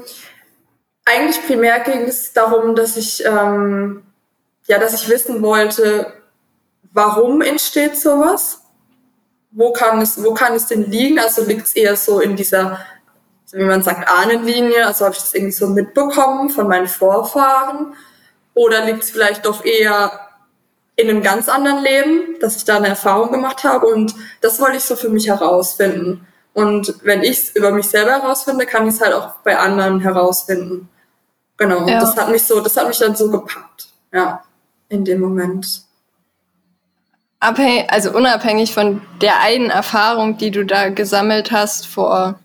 eigentlich primär ging es darum, dass ich, ähm, ja, dass ich wissen wollte, warum entsteht sowas? Wo kann es, wo kann es denn liegen? Also liegt es eher so in dieser, wie man sagt, Ahnenlinie, also habe ich das irgendwie so mitbekommen von meinen Vorfahren? Oder liegt es vielleicht doch eher in einem ganz anderen Leben, dass ich da eine Erfahrung gemacht habe? Und das wollte ich so für mich herausfinden. Und wenn ich es über mich selber herausfinde, kann ich es halt auch bei anderen herausfinden. Genau. Ja. Das hat mich so, das hat mich dann so gepackt. Ja. In dem Moment. Abhängig, also unabhängig von der einen Erfahrung, die du da gesammelt hast vor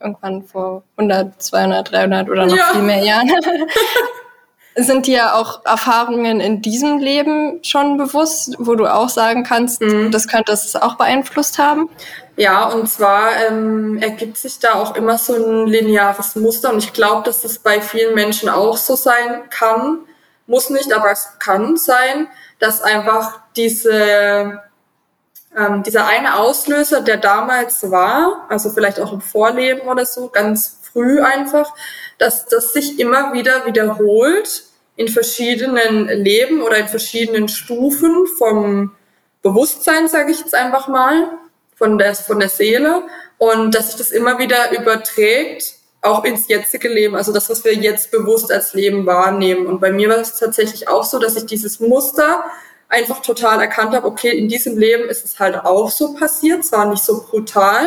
irgendwann vor 100, 200, 300 oder noch ja. viel mehr Jahren, [laughs] sind dir auch Erfahrungen in diesem Leben schon bewusst, wo du auch sagen kannst, mhm. das könnte es auch beeinflusst haben? Ja, und zwar ähm, ergibt sich da auch immer so ein lineares Muster und ich glaube, dass das bei vielen Menschen auch so sein kann. Muss nicht, aber es kann sein, dass einfach diese ähm, dieser eine Auslöser, der damals war, also vielleicht auch im Vorleben oder so, ganz früh einfach, dass das sich immer wieder wiederholt in verschiedenen Leben oder in verschiedenen Stufen vom Bewusstsein, sage ich jetzt einfach mal, von der, von der Seele. Und dass sich das immer wieder überträgt, auch ins jetzige Leben, also das, was wir jetzt bewusst als Leben wahrnehmen. Und bei mir war es tatsächlich auch so, dass ich dieses Muster einfach total erkannt habe, okay, in diesem Leben ist es halt auch so passiert, zwar nicht so brutal,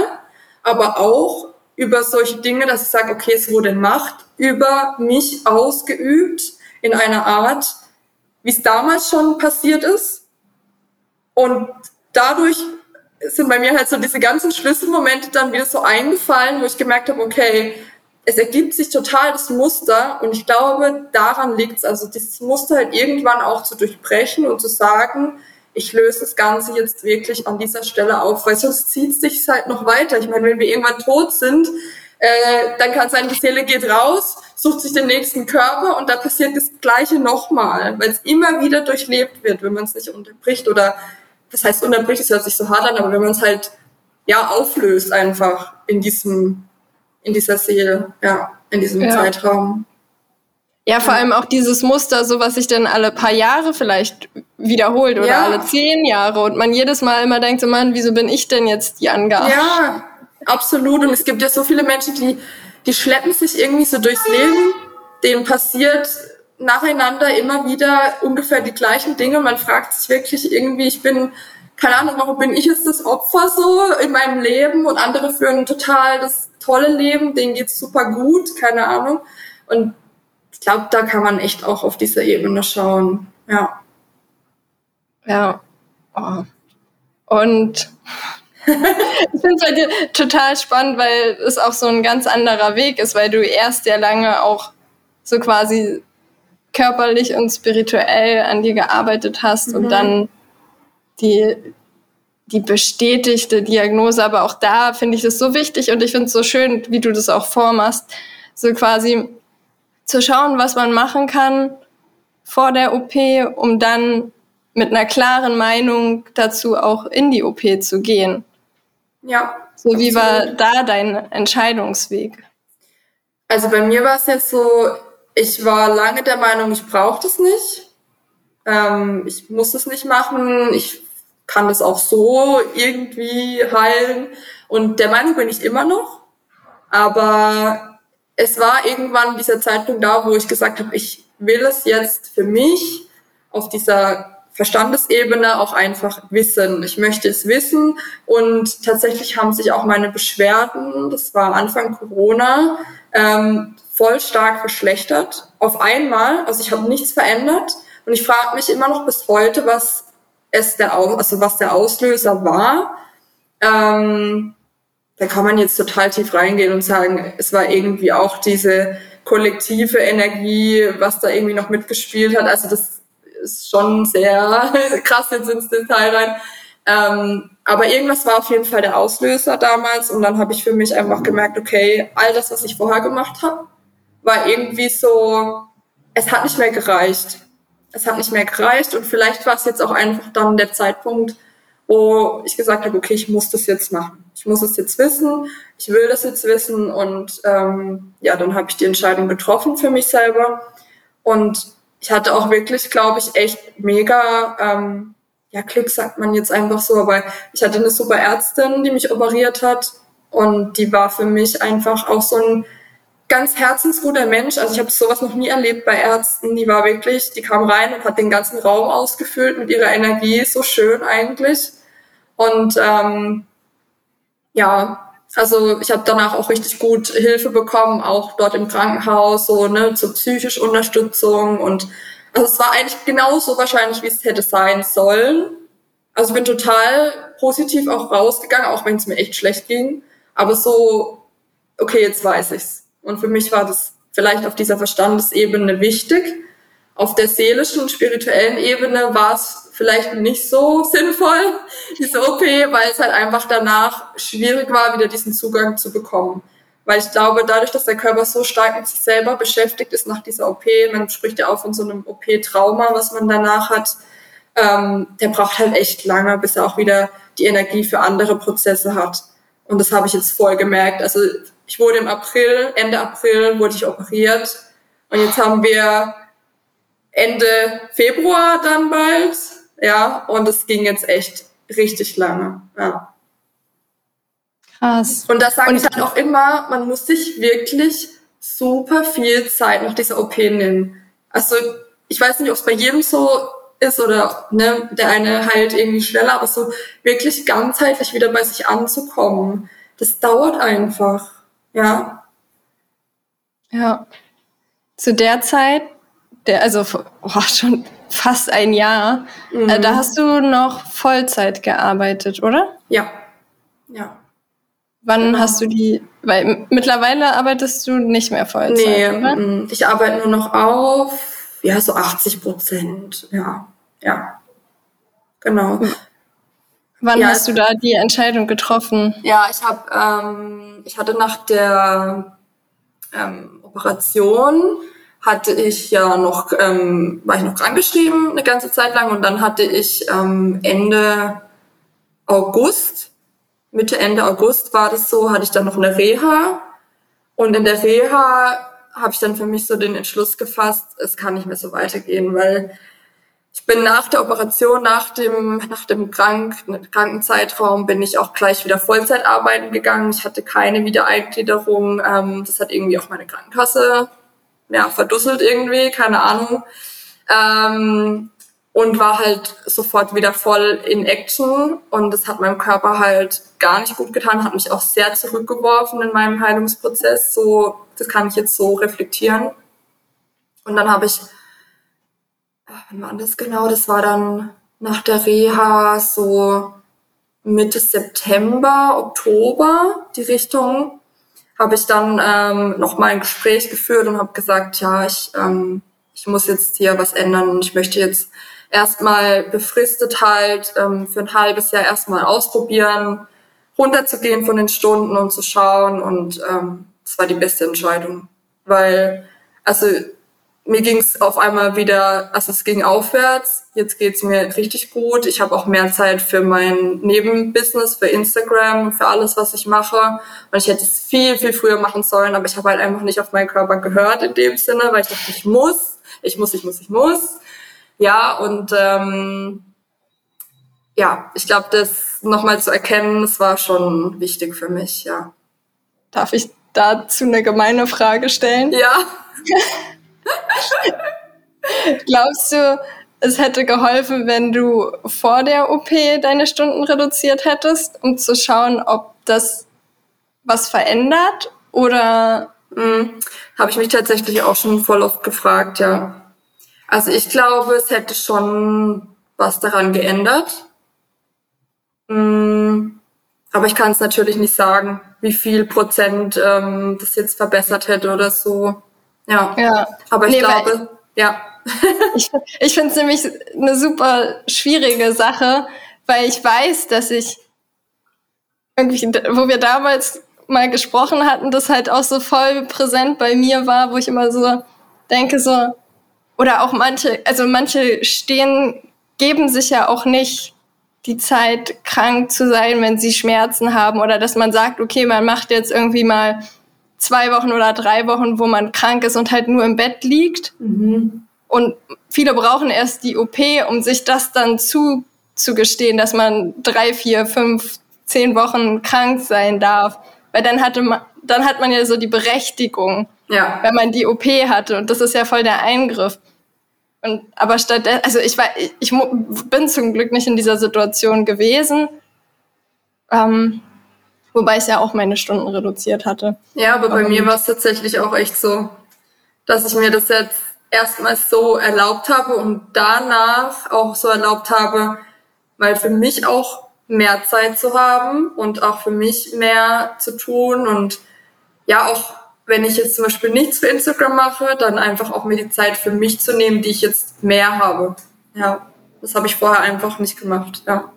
aber auch über solche Dinge, dass ich sage, okay, es wurde Macht über mich ausgeübt in einer Art, wie es damals schon passiert ist. Und dadurch sind bei mir halt so diese ganzen Schlüsselmomente dann wieder so eingefallen, wo ich gemerkt habe, okay, es ergibt sich total das Muster und ich glaube, daran liegt es, also dieses Muster halt irgendwann auch zu durchbrechen und zu sagen, ich löse das Ganze jetzt wirklich an dieser Stelle auf, weil sonst zieht es sich halt noch weiter. Ich meine, wenn wir irgendwann tot sind, äh, dann kann sein, die Seele geht raus, sucht sich den nächsten Körper und da passiert das Gleiche nochmal, weil es immer wieder durchlebt wird, wenn man es nicht unterbricht oder, das heißt unterbricht, es hört sich so hart an, aber wenn man es halt, ja, auflöst einfach in diesem in dieser Seele, ja, in diesem ja. Zeitraum. Ja, vor allem auch dieses Muster, so was sich dann alle paar Jahre vielleicht wiederholt oder ja. alle zehn Jahre und man jedes Mal immer denkt, so Mann, wieso bin ich denn jetzt die Angabe? Ja, absolut. Und es gibt ja so viele Menschen, die, die schleppen sich irgendwie so durchs Leben, denen passiert nacheinander immer wieder ungefähr die gleichen Dinge. Man fragt sich wirklich irgendwie, ich bin, keine Ahnung, warum bin ich jetzt das Opfer so in meinem Leben und andere führen total das tolle Leben, denen geht's super gut, keine Ahnung. Und ich glaube, da kann man echt auch auf dieser Ebene schauen. Ja. Ja. Oh. Und [laughs] ich finde es bei dir total spannend, weil es auch so ein ganz anderer Weg ist, weil du erst sehr lange auch so quasi körperlich und spirituell an dir gearbeitet hast mhm. und dann die die bestätigte Diagnose, aber auch da finde ich das so wichtig und ich finde es so schön, wie du das auch vormachst, so quasi zu schauen, was man machen kann vor der OP, um dann mit einer klaren Meinung dazu auch in die OP zu gehen. Ja. So wie war da dein Entscheidungsweg? Also bei mir war es jetzt so, ich war lange der Meinung, ich brauche das nicht. Ähm, ich muss es nicht machen. Ich kann das auch so irgendwie heilen. Und der Meinung bin ich immer noch. Aber es war irgendwann dieser Zeitpunkt da, wo ich gesagt habe, ich will es jetzt für mich auf dieser Verstandesebene auch einfach wissen. Ich möchte es wissen und tatsächlich haben sich auch meine Beschwerden, das war Anfang Corona, ähm, voll stark verschlechtert. Auf einmal, also ich habe nichts verändert und ich frage mich immer noch bis heute, was es der, also was der Auslöser war. Ähm, da kann man jetzt total tief reingehen und sagen, es war irgendwie auch diese kollektive Energie, was da irgendwie noch mitgespielt hat. Also das ist schon sehr [laughs] krass jetzt ins Detail rein. Ähm, aber irgendwas war auf jeden Fall der Auslöser damals und dann habe ich für mich einfach gemerkt, okay, all das, was ich vorher gemacht habe, war irgendwie so, es hat nicht mehr gereicht es hat nicht mehr gereicht und vielleicht war es jetzt auch einfach dann der Zeitpunkt, wo ich gesagt habe, okay, ich muss das jetzt machen. Ich muss es jetzt wissen, ich will das jetzt wissen und ähm, ja, dann habe ich die Entscheidung getroffen für mich selber und ich hatte auch wirklich, glaube ich, echt mega, ähm, ja, Glück sagt man jetzt einfach so, aber ich hatte eine super Ärztin, die mich operiert hat und die war für mich einfach auch so ein ganz herzensguter Mensch. Also ich habe sowas noch nie erlebt bei Ärzten. Die war wirklich, die kam rein und hat den ganzen Raum ausgefüllt mit ihrer Energie. So schön eigentlich. Und ähm, ja, also ich habe danach auch richtig gut Hilfe bekommen, auch dort im Krankenhaus, so ne, zur psychischen Unterstützung. Und also es war eigentlich genauso wahrscheinlich, wie es hätte sein sollen. Also ich bin total positiv auch rausgegangen, auch wenn es mir echt schlecht ging. Aber so, okay, jetzt weiß ich's. Und für mich war das vielleicht auf dieser Verstandesebene wichtig. Auf der seelischen, spirituellen Ebene war es vielleicht nicht so sinnvoll, [laughs] diese OP, weil es halt einfach danach schwierig war, wieder diesen Zugang zu bekommen. Weil ich glaube, dadurch, dass der Körper so stark mit sich selber beschäftigt ist nach dieser OP, man spricht ja auch von so einem OP-Trauma, was man danach hat, ähm, der braucht halt echt lange, bis er auch wieder die Energie für andere Prozesse hat. Und das habe ich jetzt voll gemerkt. Also ich wurde im April, Ende April wurde ich operiert. Und jetzt haben wir Ende Februar dann bald. Ja, und es ging jetzt echt richtig lange. Ja. Krass. Und das sage ich halt auch immer, man muss sich wirklich super viel Zeit nach dieser OP nehmen. Also ich weiß nicht, ob es bei jedem so ist oder ne, der eine heilt irgendwie schneller, aber so wirklich ganzheitlich wieder bei sich anzukommen, das dauert einfach, ja. Ja. Zu der Zeit, der, also oh, [laughs] schon fast ein Jahr, mhm. äh, da hast du noch Vollzeit gearbeitet, oder? Ja. Ja. Wann genau. hast du die, weil mittlerweile arbeitest du nicht mehr Vollzeit, nee, oder? Mm, ich arbeite nur noch auf, ja, so 80 Prozent, ja ja. Genau. Wann ja, hast du da die Entscheidung getroffen? Ja, ich habe, ähm, ich hatte nach der ähm, Operation hatte ich ja noch, ähm, war ich noch krankgeschrieben eine ganze Zeit lang und dann hatte ich ähm, Ende August, Mitte Ende August war das so, hatte ich dann noch eine Reha und in der Reha habe ich dann für mich so den Entschluss gefasst, es kann nicht mehr so weitergehen, weil ich bin nach der Operation, nach dem, nach dem Krank, Krankenzeitraum, bin ich auch gleich wieder Vollzeit arbeiten gegangen. Ich hatte keine Wiedereingliederung. Ähm, das hat irgendwie auch meine Krankenkasse ja, verdusselt irgendwie, keine Ahnung. Ähm, und war halt sofort wieder voll in Action. Und das hat meinem Körper halt gar nicht gut getan, hat mich auch sehr zurückgeworfen in meinem Heilungsprozess. So, das kann ich jetzt so reflektieren. Und dann habe ich wann war das? Genau? Das war dann nach der Reha so Mitte September, Oktober, die Richtung, habe ich dann ähm, noch mal ein Gespräch geführt und habe gesagt, ja, ich, ähm, ich muss jetzt hier was ändern. Und ich möchte jetzt erstmal befristet halt ähm, für ein halbes Jahr erstmal ausprobieren, runterzugehen von den Stunden und zu schauen. Und ähm, das war die beste Entscheidung, weil also mir ging es auf einmal wieder, also es ging aufwärts, jetzt geht's mir richtig gut. Ich habe auch mehr Zeit für mein Nebenbusiness, für Instagram, für alles, was ich mache. Und ich hätte es viel, viel früher machen sollen, aber ich habe halt einfach nicht auf meinen Körper gehört in dem Sinne, weil ich dachte, ich muss, ich muss, ich muss, ich muss. Ja, und ähm, ja, ich glaube, das nochmal zu erkennen, das war schon wichtig für mich, ja. Darf ich dazu eine gemeine Frage stellen? Ja. [laughs] [laughs] Glaubst du, es hätte geholfen, wenn du vor der OP deine Stunden reduziert hättest, um zu schauen, ob das was verändert? Oder hm, habe ich mich tatsächlich auch schon voll oft gefragt, ja. Also ich glaube, es hätte schon was daran geändert. Hm, aber ich kann es natürlich nicht sagen, wie viel Prozent ähm, das jetzt verbessert hätte oder so. Ja. ja. Aber ich nee, glaube, ja. [laughs] ich ich finde es nämlich eine super schwierige Sache, weil ich weiß, dass ich irgendwie, wo wir damals mal gesprochen hatten, das halt auch so voll präsent bei mir war, wo ich immer so denke, so, oder auch manche, also manche stehen, geben sich ja auch nicht die Zeit, krank zu sein, wenn sie Schmerzen haben oder dass man sagt, okay, man macht jetzt irgendwie mal zwei Wochen oder drei Wochen, wo man krank ist und halt nur im Bett liegt. Mhm. Und viele brauchen erst die OP, um sich das dann zuzugestehen, dass man drei, vier, fünf, zehn Wochen krank sein darf. Weil dann hatte man, dann hat man ja so die Berechtigung, ja. wenn man die OP hatte. Und das ist ja voll der Eingriff. Und, aber statt, also ich war, ich bin zum Glück nicht in dieser Situation gewesen. Ähm, Wobei ich ja auch meine Stunden reduziert hatte. Ja, aber bei mir war es tatsächlich auch echt so, dass ich mir das jetzt erstmal so erlaubt habe und danach auch so erlaubt habe, weil für mich auch mehr Zeit zu haben und auch für mich mehr zu tun und ja, auch wenn ich jetzt zum Beispiel nichts für Instagram mache, dann einfach auch mir die Zeit für mich zu nehmen, die ich jetzt mehr habe. Ja, das habe ich vorher einfach nicht gemacht, ja.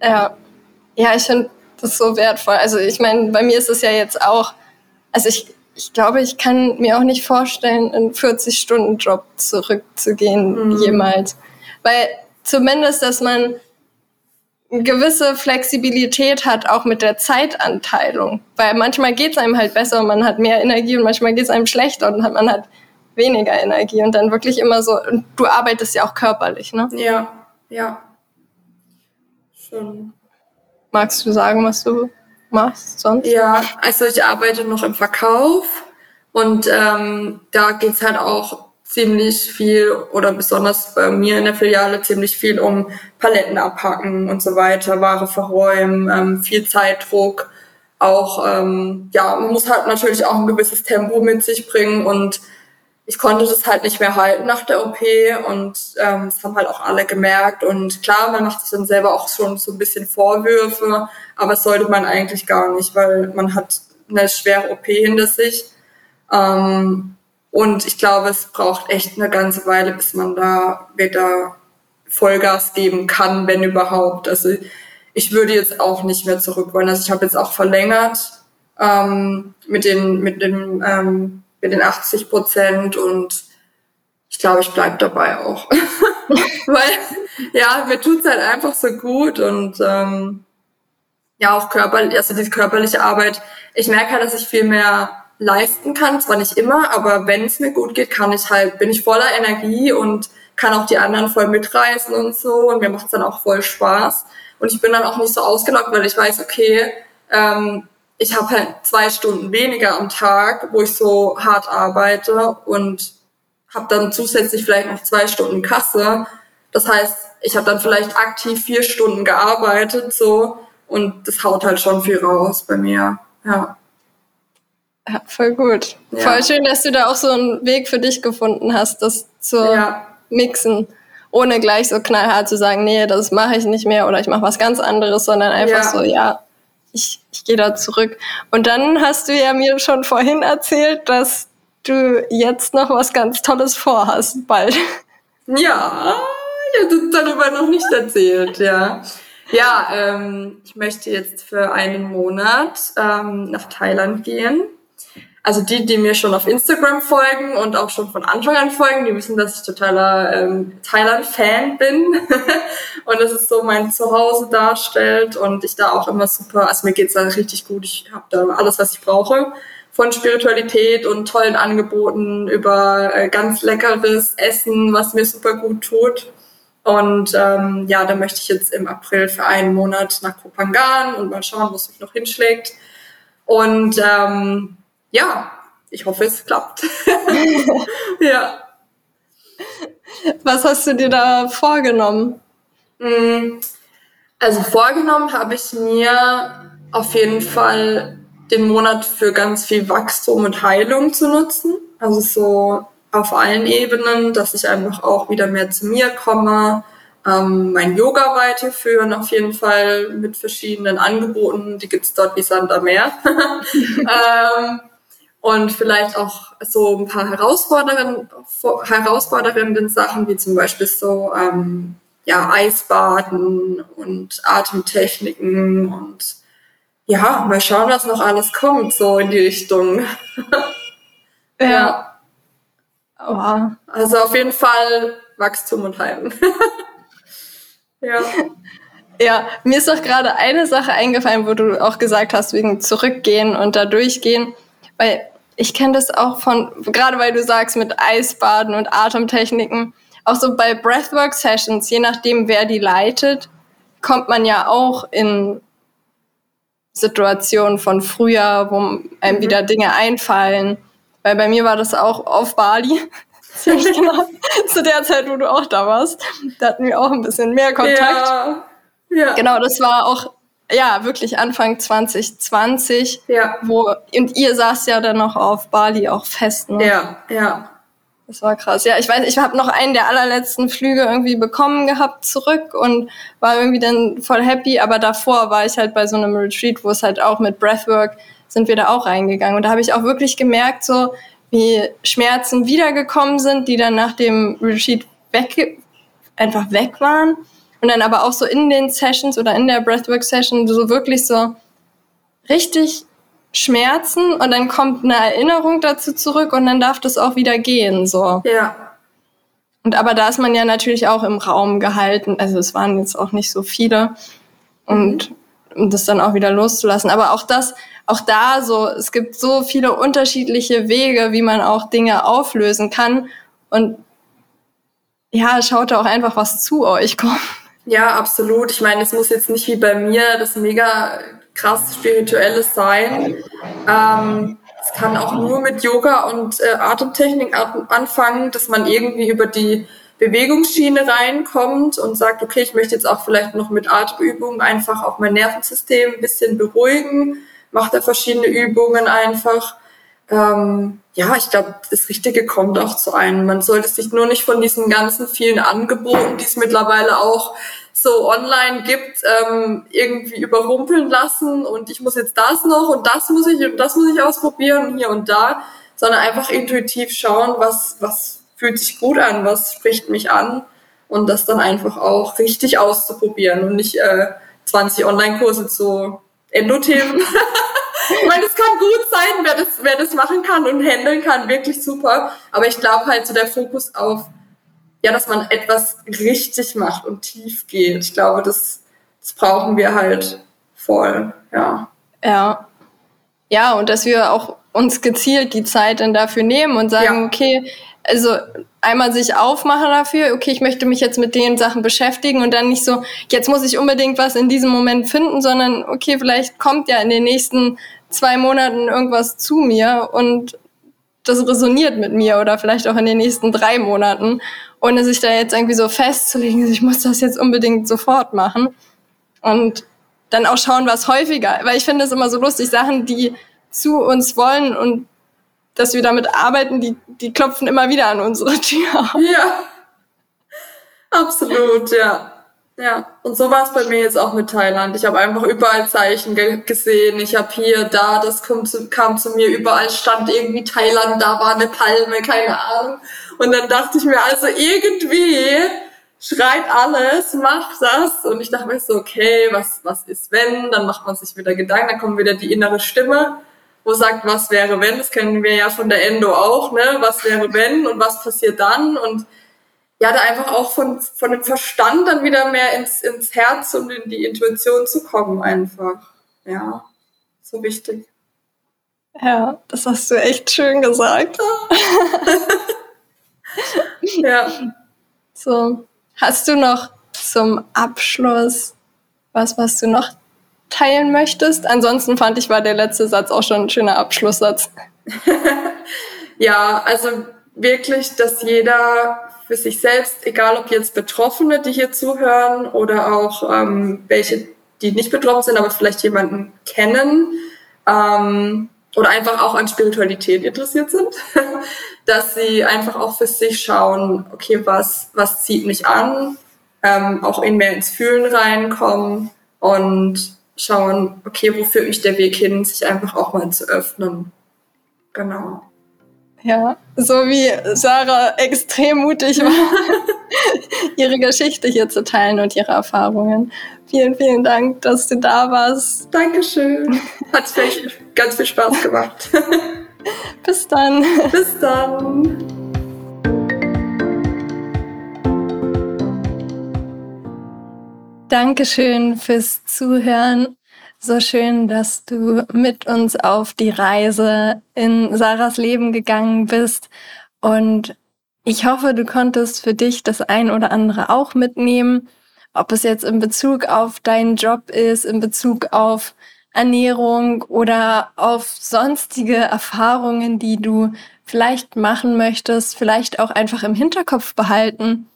Ja, ja ich finde das so wertvoll. Also ich meine, bei mir ist es ja jetzt auch, also ich, ich glaube, ich kann mir auch nicht vorstellen, einen 40-Stunden-Job zurückzugehen mhm. jemals. Weil zumindest, dass man eine gewisse Flexibilität hat, auch mit der Zeitanteilung. Weil manchmal geht es einem halt besser und man hat mehr Energie und manchmal geht es einem schlechter und man hat weniger Energie und dann wirklich immer so, und du arbeitest ja auch körperlich, ne? Ja, ja. Schon. Magst du sagen, was du machst sonst? Ja, also ich arbeite noch im Verkauf und ähm, da geht's halt auch ziemlich viel oder besonders bei mir in der Filiale ziemlich viel um Paletten abpacken und so weiter, Ware verräumen, ähm, viel Zeitdruck. Auch, ähm, ja, man muss halt natürlich auch ein gewisses Tempo mit sich bringen und ich konnte das halt nicht mehr halten nach der OP und ähm, das haben halt auch alle gemerkt. Und klar, man macht sich dann selber auch schon so ein bisschen Vorwürfe, aber das sollte man eigentlich gar nicht, weil man hat eine schwere OP hinter sich. Ähm, und ich glaube, es braucht echt eine ganze Weile, bis man da wieder Vollgas geben kann, wenn überhaupt. Also ich würde jetzt auch nicht mehr zurück wollen. Also ich habe jetzt auch verlängert ähm, mit den mit dem ähm, mit den 80 Prozent und ich glaube, ich bleib dabei auch. [laughs] Weil, ja, mir tut's halt einfach so gut und ähm, ja, auch körperlich, also die körperliche Arbeit. Ich merke halt, dass ich viel mehr leisten kann, zwar nicht immer, aber wenn es mir gut geht, kann ich halt, bin ich voller Energie und kann auch die anderen voll mitreißen und so und mir macht's dann auch voll Spaß. Und ich bin dann auch nicht so ausgelockt, weil ich weiß, okay, ähm, ich habe halt zwei Stunden weniger am Tag, wo ich so hart arbeite und habe dann zusätzlich vielleicht noch zwei Stunden Kasse. Das heißt, ich habe dann vielleicht aktiv vier Stunden gearbeitet so und das haut halt schon viel raus bei mir. Ja. Ja, voll gut. Ja. Voll schön, dass du da auch so einen Weg für dich gefunden hast, das zu ja. mixen, ohne gleich so knallhart zu sagen, nee, das mache ich nicht mehr oder ich mache was ganz anderes, sondern einfach so, ja, ich, ich gehe da zurück. Und dann hast du ja mir schon vorhin erzählt, dass du jetzt noch was ganz Tolles vorhast, bald. Ja, ich habe darüber noch nicht erzählt, ja. Ja, ähm, ich möchte jetzt für einen Monat ähm, nach Thailand gehen. Also die, die mir schon auf Instagram folgen und auch schon von Anfang an folgen, die wissen, dass ich totaler ähm, Thailand-Fan bin [laughs] und dass es so mein Zuhause darstellt und ich da auch immer super, also mir geht's da richtig gut, ich habe da alles, was ich brauche von Spiritualität und tollen Angeboten über äh, ganz leckeres Essen, was mir super gut tut. Und ähm, ja, da möchte ich jetzt im April für einen Monat nach Kopangan und mal schauen, wo es mich noch hinschlägt. Und ähm, ja, ich hoffe, es klappt. [laughs] ja. Was hast du dir da vorgenommen? Mm, also vorgenommen habe ich mir auf jeden Fall den Monat für ganz viel Wachstum und Heilung zu nutzen. Also so auf allen Ebenen, dass ich einfach auch wieder mehr zu mir komme, ähm, mein Yoga weiterführen, auf jeden Fall mit verschiedenen Angeboten, die gibt's dort wie Sand am Meer. [laughs] [laughs] ähm, und vielleicht auch so ein paar herausfordernden, herausfordernden Sachen, wie zum Beispiel so ähm, ja, Eisbaden und Atemtechniken und ja, mal schauen, was noch alles kommt, so in die Richtung. [laughs] ja. ja. Wow. Also auf jeden Fall Wachstum und Heilen. [laughs] ja. Ja, mir ist doch gerade eine Sache eingefallen, wo du auch gesagt hast, wegen Zurückgehen und da durchgehen. Weil ich kenne das auch von, gerade weil du sagst, mit Eisbaden und Atemtechniken, auch so bei Breathwork-Sessions, je nachdem, wer die leitet, kommt man ja auch in Situationen von früher, wo einem mhm. wieder Dinge einfallen. Weil bei mir war das auch auf Bali. [laughs] [laughs] Genau. Zu der Zeit, wo du auch da warst. Da hatten wir auch ein bisschen mehr Kontakt. Ja. ja. Genau, das war auch ja, wirklich Anfang 2020. Ja. Wo, und ihr saßt ja dann noch auf Bali auch fest, ne? Ja, ja. Das war krass. Ja, ich weiß, ich habe noch einen der allerletzten Flüge irgendwie bekommen gehabt zurück und war irgendwie dann voll happy. Aber davor war ich halt bei so einem Retreat, wo es halt auch mit Breathwork sind wir da auch reingegangen. Und da habe ich auch wirklich gemerkt, so wie Schmerzen wiedergekommen sind, die dann nach dem Retreat weg, einfach weg waren. Und dann aber auch so in den Sessions oder in der Breathwork-Session so wirklich so richtig Schmerzen und dann kommt eine Erinnerung dazu zurück und dann darf das auch wieder gehen, so. Ja. Und aber da ist man ja natürlich auch im Raum gehalten. Also es waren jetzt auch nicht so viele. Und um das dann auch wieder loszulassen. Aber auch das, auch da so, es gibt so viele unterschiedliche Wege, wie man auch Dinge auflösen kann. Und ja, schaut da auch einfach, was zu euch kommt. Ja, absolut. Ich meine, es muss jetzt nicht wie bei mir das mega krass Spirituelles sein. Ähm, es kann auch nur mit Yoga und äh, Atemtechnik anfangen, dass man irgendwie über die Bewegungsschiene reinkommt und sagt, okay, ich möchte jetzt auch vielleicht noch mit Atemübungen einfach auch mein Nervensystem ein bisschen beruhigen, macht da verschiedene Übungen einfach. Ähm, ja, ich glaube, das Richtige kommt auch zu einem. Man sollte sich nur nicht von diesen ganzen vielen Angeboten, die es mittlerweile auch so online gibt, ähm, irgendwie überrumpeln lassen und ich muss jetzt das noch und das muss ich und das muss ich ausprobieren hier und da, sondern einfach intuitiv schauen, was, was fühlt sich gut an, was spricht mich an und das dann einfach auch richtig auszuprobieren und nicht äh, 20 Online-Kurse zu Endothemen. [laughs] ich meine, es kann gut sein, wer das, wer das machen kann und handeln kann, wirklich super. Aber ich glaube halt so der Fokus auf ja, dass man etwas richtig macht und tief geht. Ich glaube, das, das brauchen wir halt voll, ja. Ja. Ja, und dass wir auch uns gezielt die Zeit dann dafür nehmen und sagen, ja. okay, also einmal sich aufmachen dafür, okay, ich möchte mich jetzt mit den Sachen beschäftigen und dann nicht so, jetzt muss ich unbedingt was in diesem Moment finden, sondern okay, vielleicht kommt ja in den nächsten zwei Monaten irgendwas zu mir und das resoniert mit mir oder vielleicht auch in den nächsten drei Monaten ohne sich da jetzt irgendwie so festzulegen, [laughs] ich muss das jetzt unbedingt sofort machen. Und dann auch schauen, was häufiger, weil ich finde es immer so lustig, Sachen, die zu uns wollen und dass wir damit arbeiten, die, die klopfen immer wieder an unsere Tür. Ja, absolut, ja. Ja, und so war es bei mir jetzt auch mit Thailand. Ich habe einfach überall Zeichen ge gesehen. Ich habe hier, da, das kam zu, kam zu mir, überall stand irgendwie Thailand, da war eine Palme, keine Ahnung. Und dann dachte ich mir, also irgendwie schreit alles, mach das. Und ich dachte mir so, okay, was, was ist wenn? Dann macht man sich wieder Gedanken, dann kommt wieder die innere Stimme, wo sagt, was wäre wenn? Das kennen wir ja von der Endo auch, ne? Was wäre wenn und was passiert dann? Und ja, da einfach auch von, von dem Verstand dann wieder mehr ins, ins Herz und in die Intuition zu kommen einfach. Ja, so wichtig. Ja, das hast du echt schön gesagt. ja. [laughs] So, hast du noch zum Abschluss was, was du noch teilen möchtest? Ansonsten fand ich, war der letzte Satz auch schon ein schöner Abschlusssatz. [laughs] ja, also wirklich, dass jeder für sich selbst, egal ob jetzt Betroffene, die hier zuhören oder auch ähm, welche, die nicht betroffen sind, aber vielleicht jemanden kennen ähm, oder einfach auch an Spiritualität interessiert sind, [laughs] dass sie einfach auch für sich schauen, okay, was, was zieht mich an, ähm, auch in mehr ins Fühlen reinkommen und schauen, okay, wo führt mich der Weg hin, sich einfach auch mal zu öffnen. Genau. Ja, so wie Sarah extrem mutig war, [laughs] ihre Geschichte hier zu teilen und ihre Erfahrungen. Vielen, vielen Dank, dass du da warst. Dankeschön. Hat [laughs] ganz viel Spaß gemacht. [laughs] Bis dann. Bis dann. Dankeschön fürs Zuhören. So schön, dass du mit uns auf die Reise in Sarahs Leben gegangen bist. Und ich hoffe, du konntest für dich das ein oder andere auch mitnehmen. Ob es jetzt in Bezug auf deinen Job ist, in Bezug auf Ernährung oder auf sonstige Erfahrungen, die du vielleicht machen möchtest, vielleicht auch einfach im Hinterkopf behalten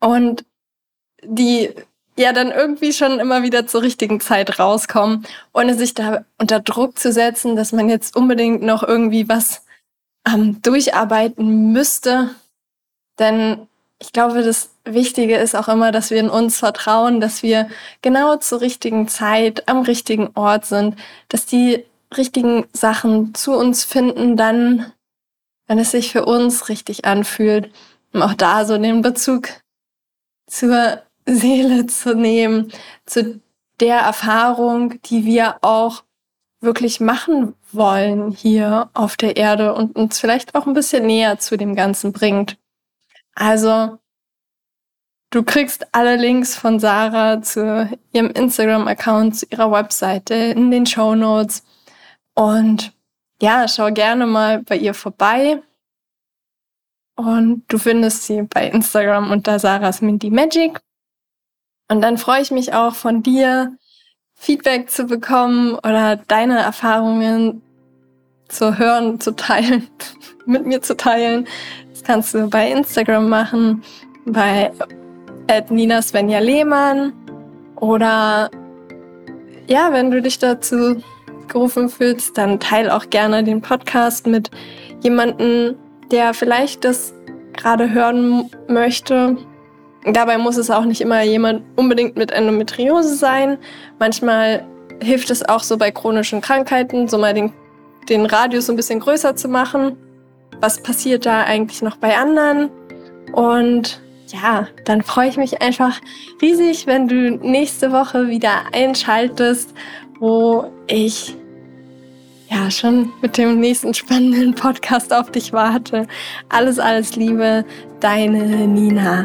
und die ja dann irgendwie schon immer wieder zur richtigen Zeit rauskommen, ohne sich da unter Druck zu setzen, dass man jetzt unbedingt noch irgendwie was ähm, durcharbeiten müsste. Denn ich glaube, das Wichtige ist auch immer, dass wir in uns vertrauen, dass wir genau zur richtigen Zeit am richtigen Ort sind, dass die richtigen Sachen zu uns finden, dann, wenn es sich für uns richtig anfühlt, um auch da so den Bezug zur Seele zu nehmen, zu der Erfahrung, die wir auch wirklich machen wollen hier auf der Erde und uns vielleicht auch ein bisschen näher zu dem Ganzen bringt. Also, du kriegst alle Links von Sarah zu ihrem Instagram-Account, zu ihrer Webseite in den Show Notes. Und ja, schau gerne mal bei ihr vorbei. Und du findest sie bei Instagram unter Sarahs Mindy Magic. Und dann freue ich mich auch von dir, Feedback zu bekommen oder deine Erfahrungen zu hören, zu teilen, [laughs] mit mir zu teilen. Das kannst du bei Instagram machen, bei Nina Svenja Lehmann oder ja, wenn du dich dazu gerufen fühlst, dann teil auch gerne den Podcast mit jemandem, der vielleicht das gerade hören möchte. Dabei muss es auch nicht immer jemand unbedingt mit Endometriose sein. Manchmal hilft es auch so bei chronischen Krankheiten, so mal den, den Radius ein bisschen größer zu machen. Was passiert da eigentlich noch bei anderen? Und ja, dann freue ich mich einfach riesig, wenn du nächste Woche wieder einschaltest, wo ich ja schon mit dem nächsten spannenden Podcast auf dich warte. Alles, alles Liebe, deine Nina.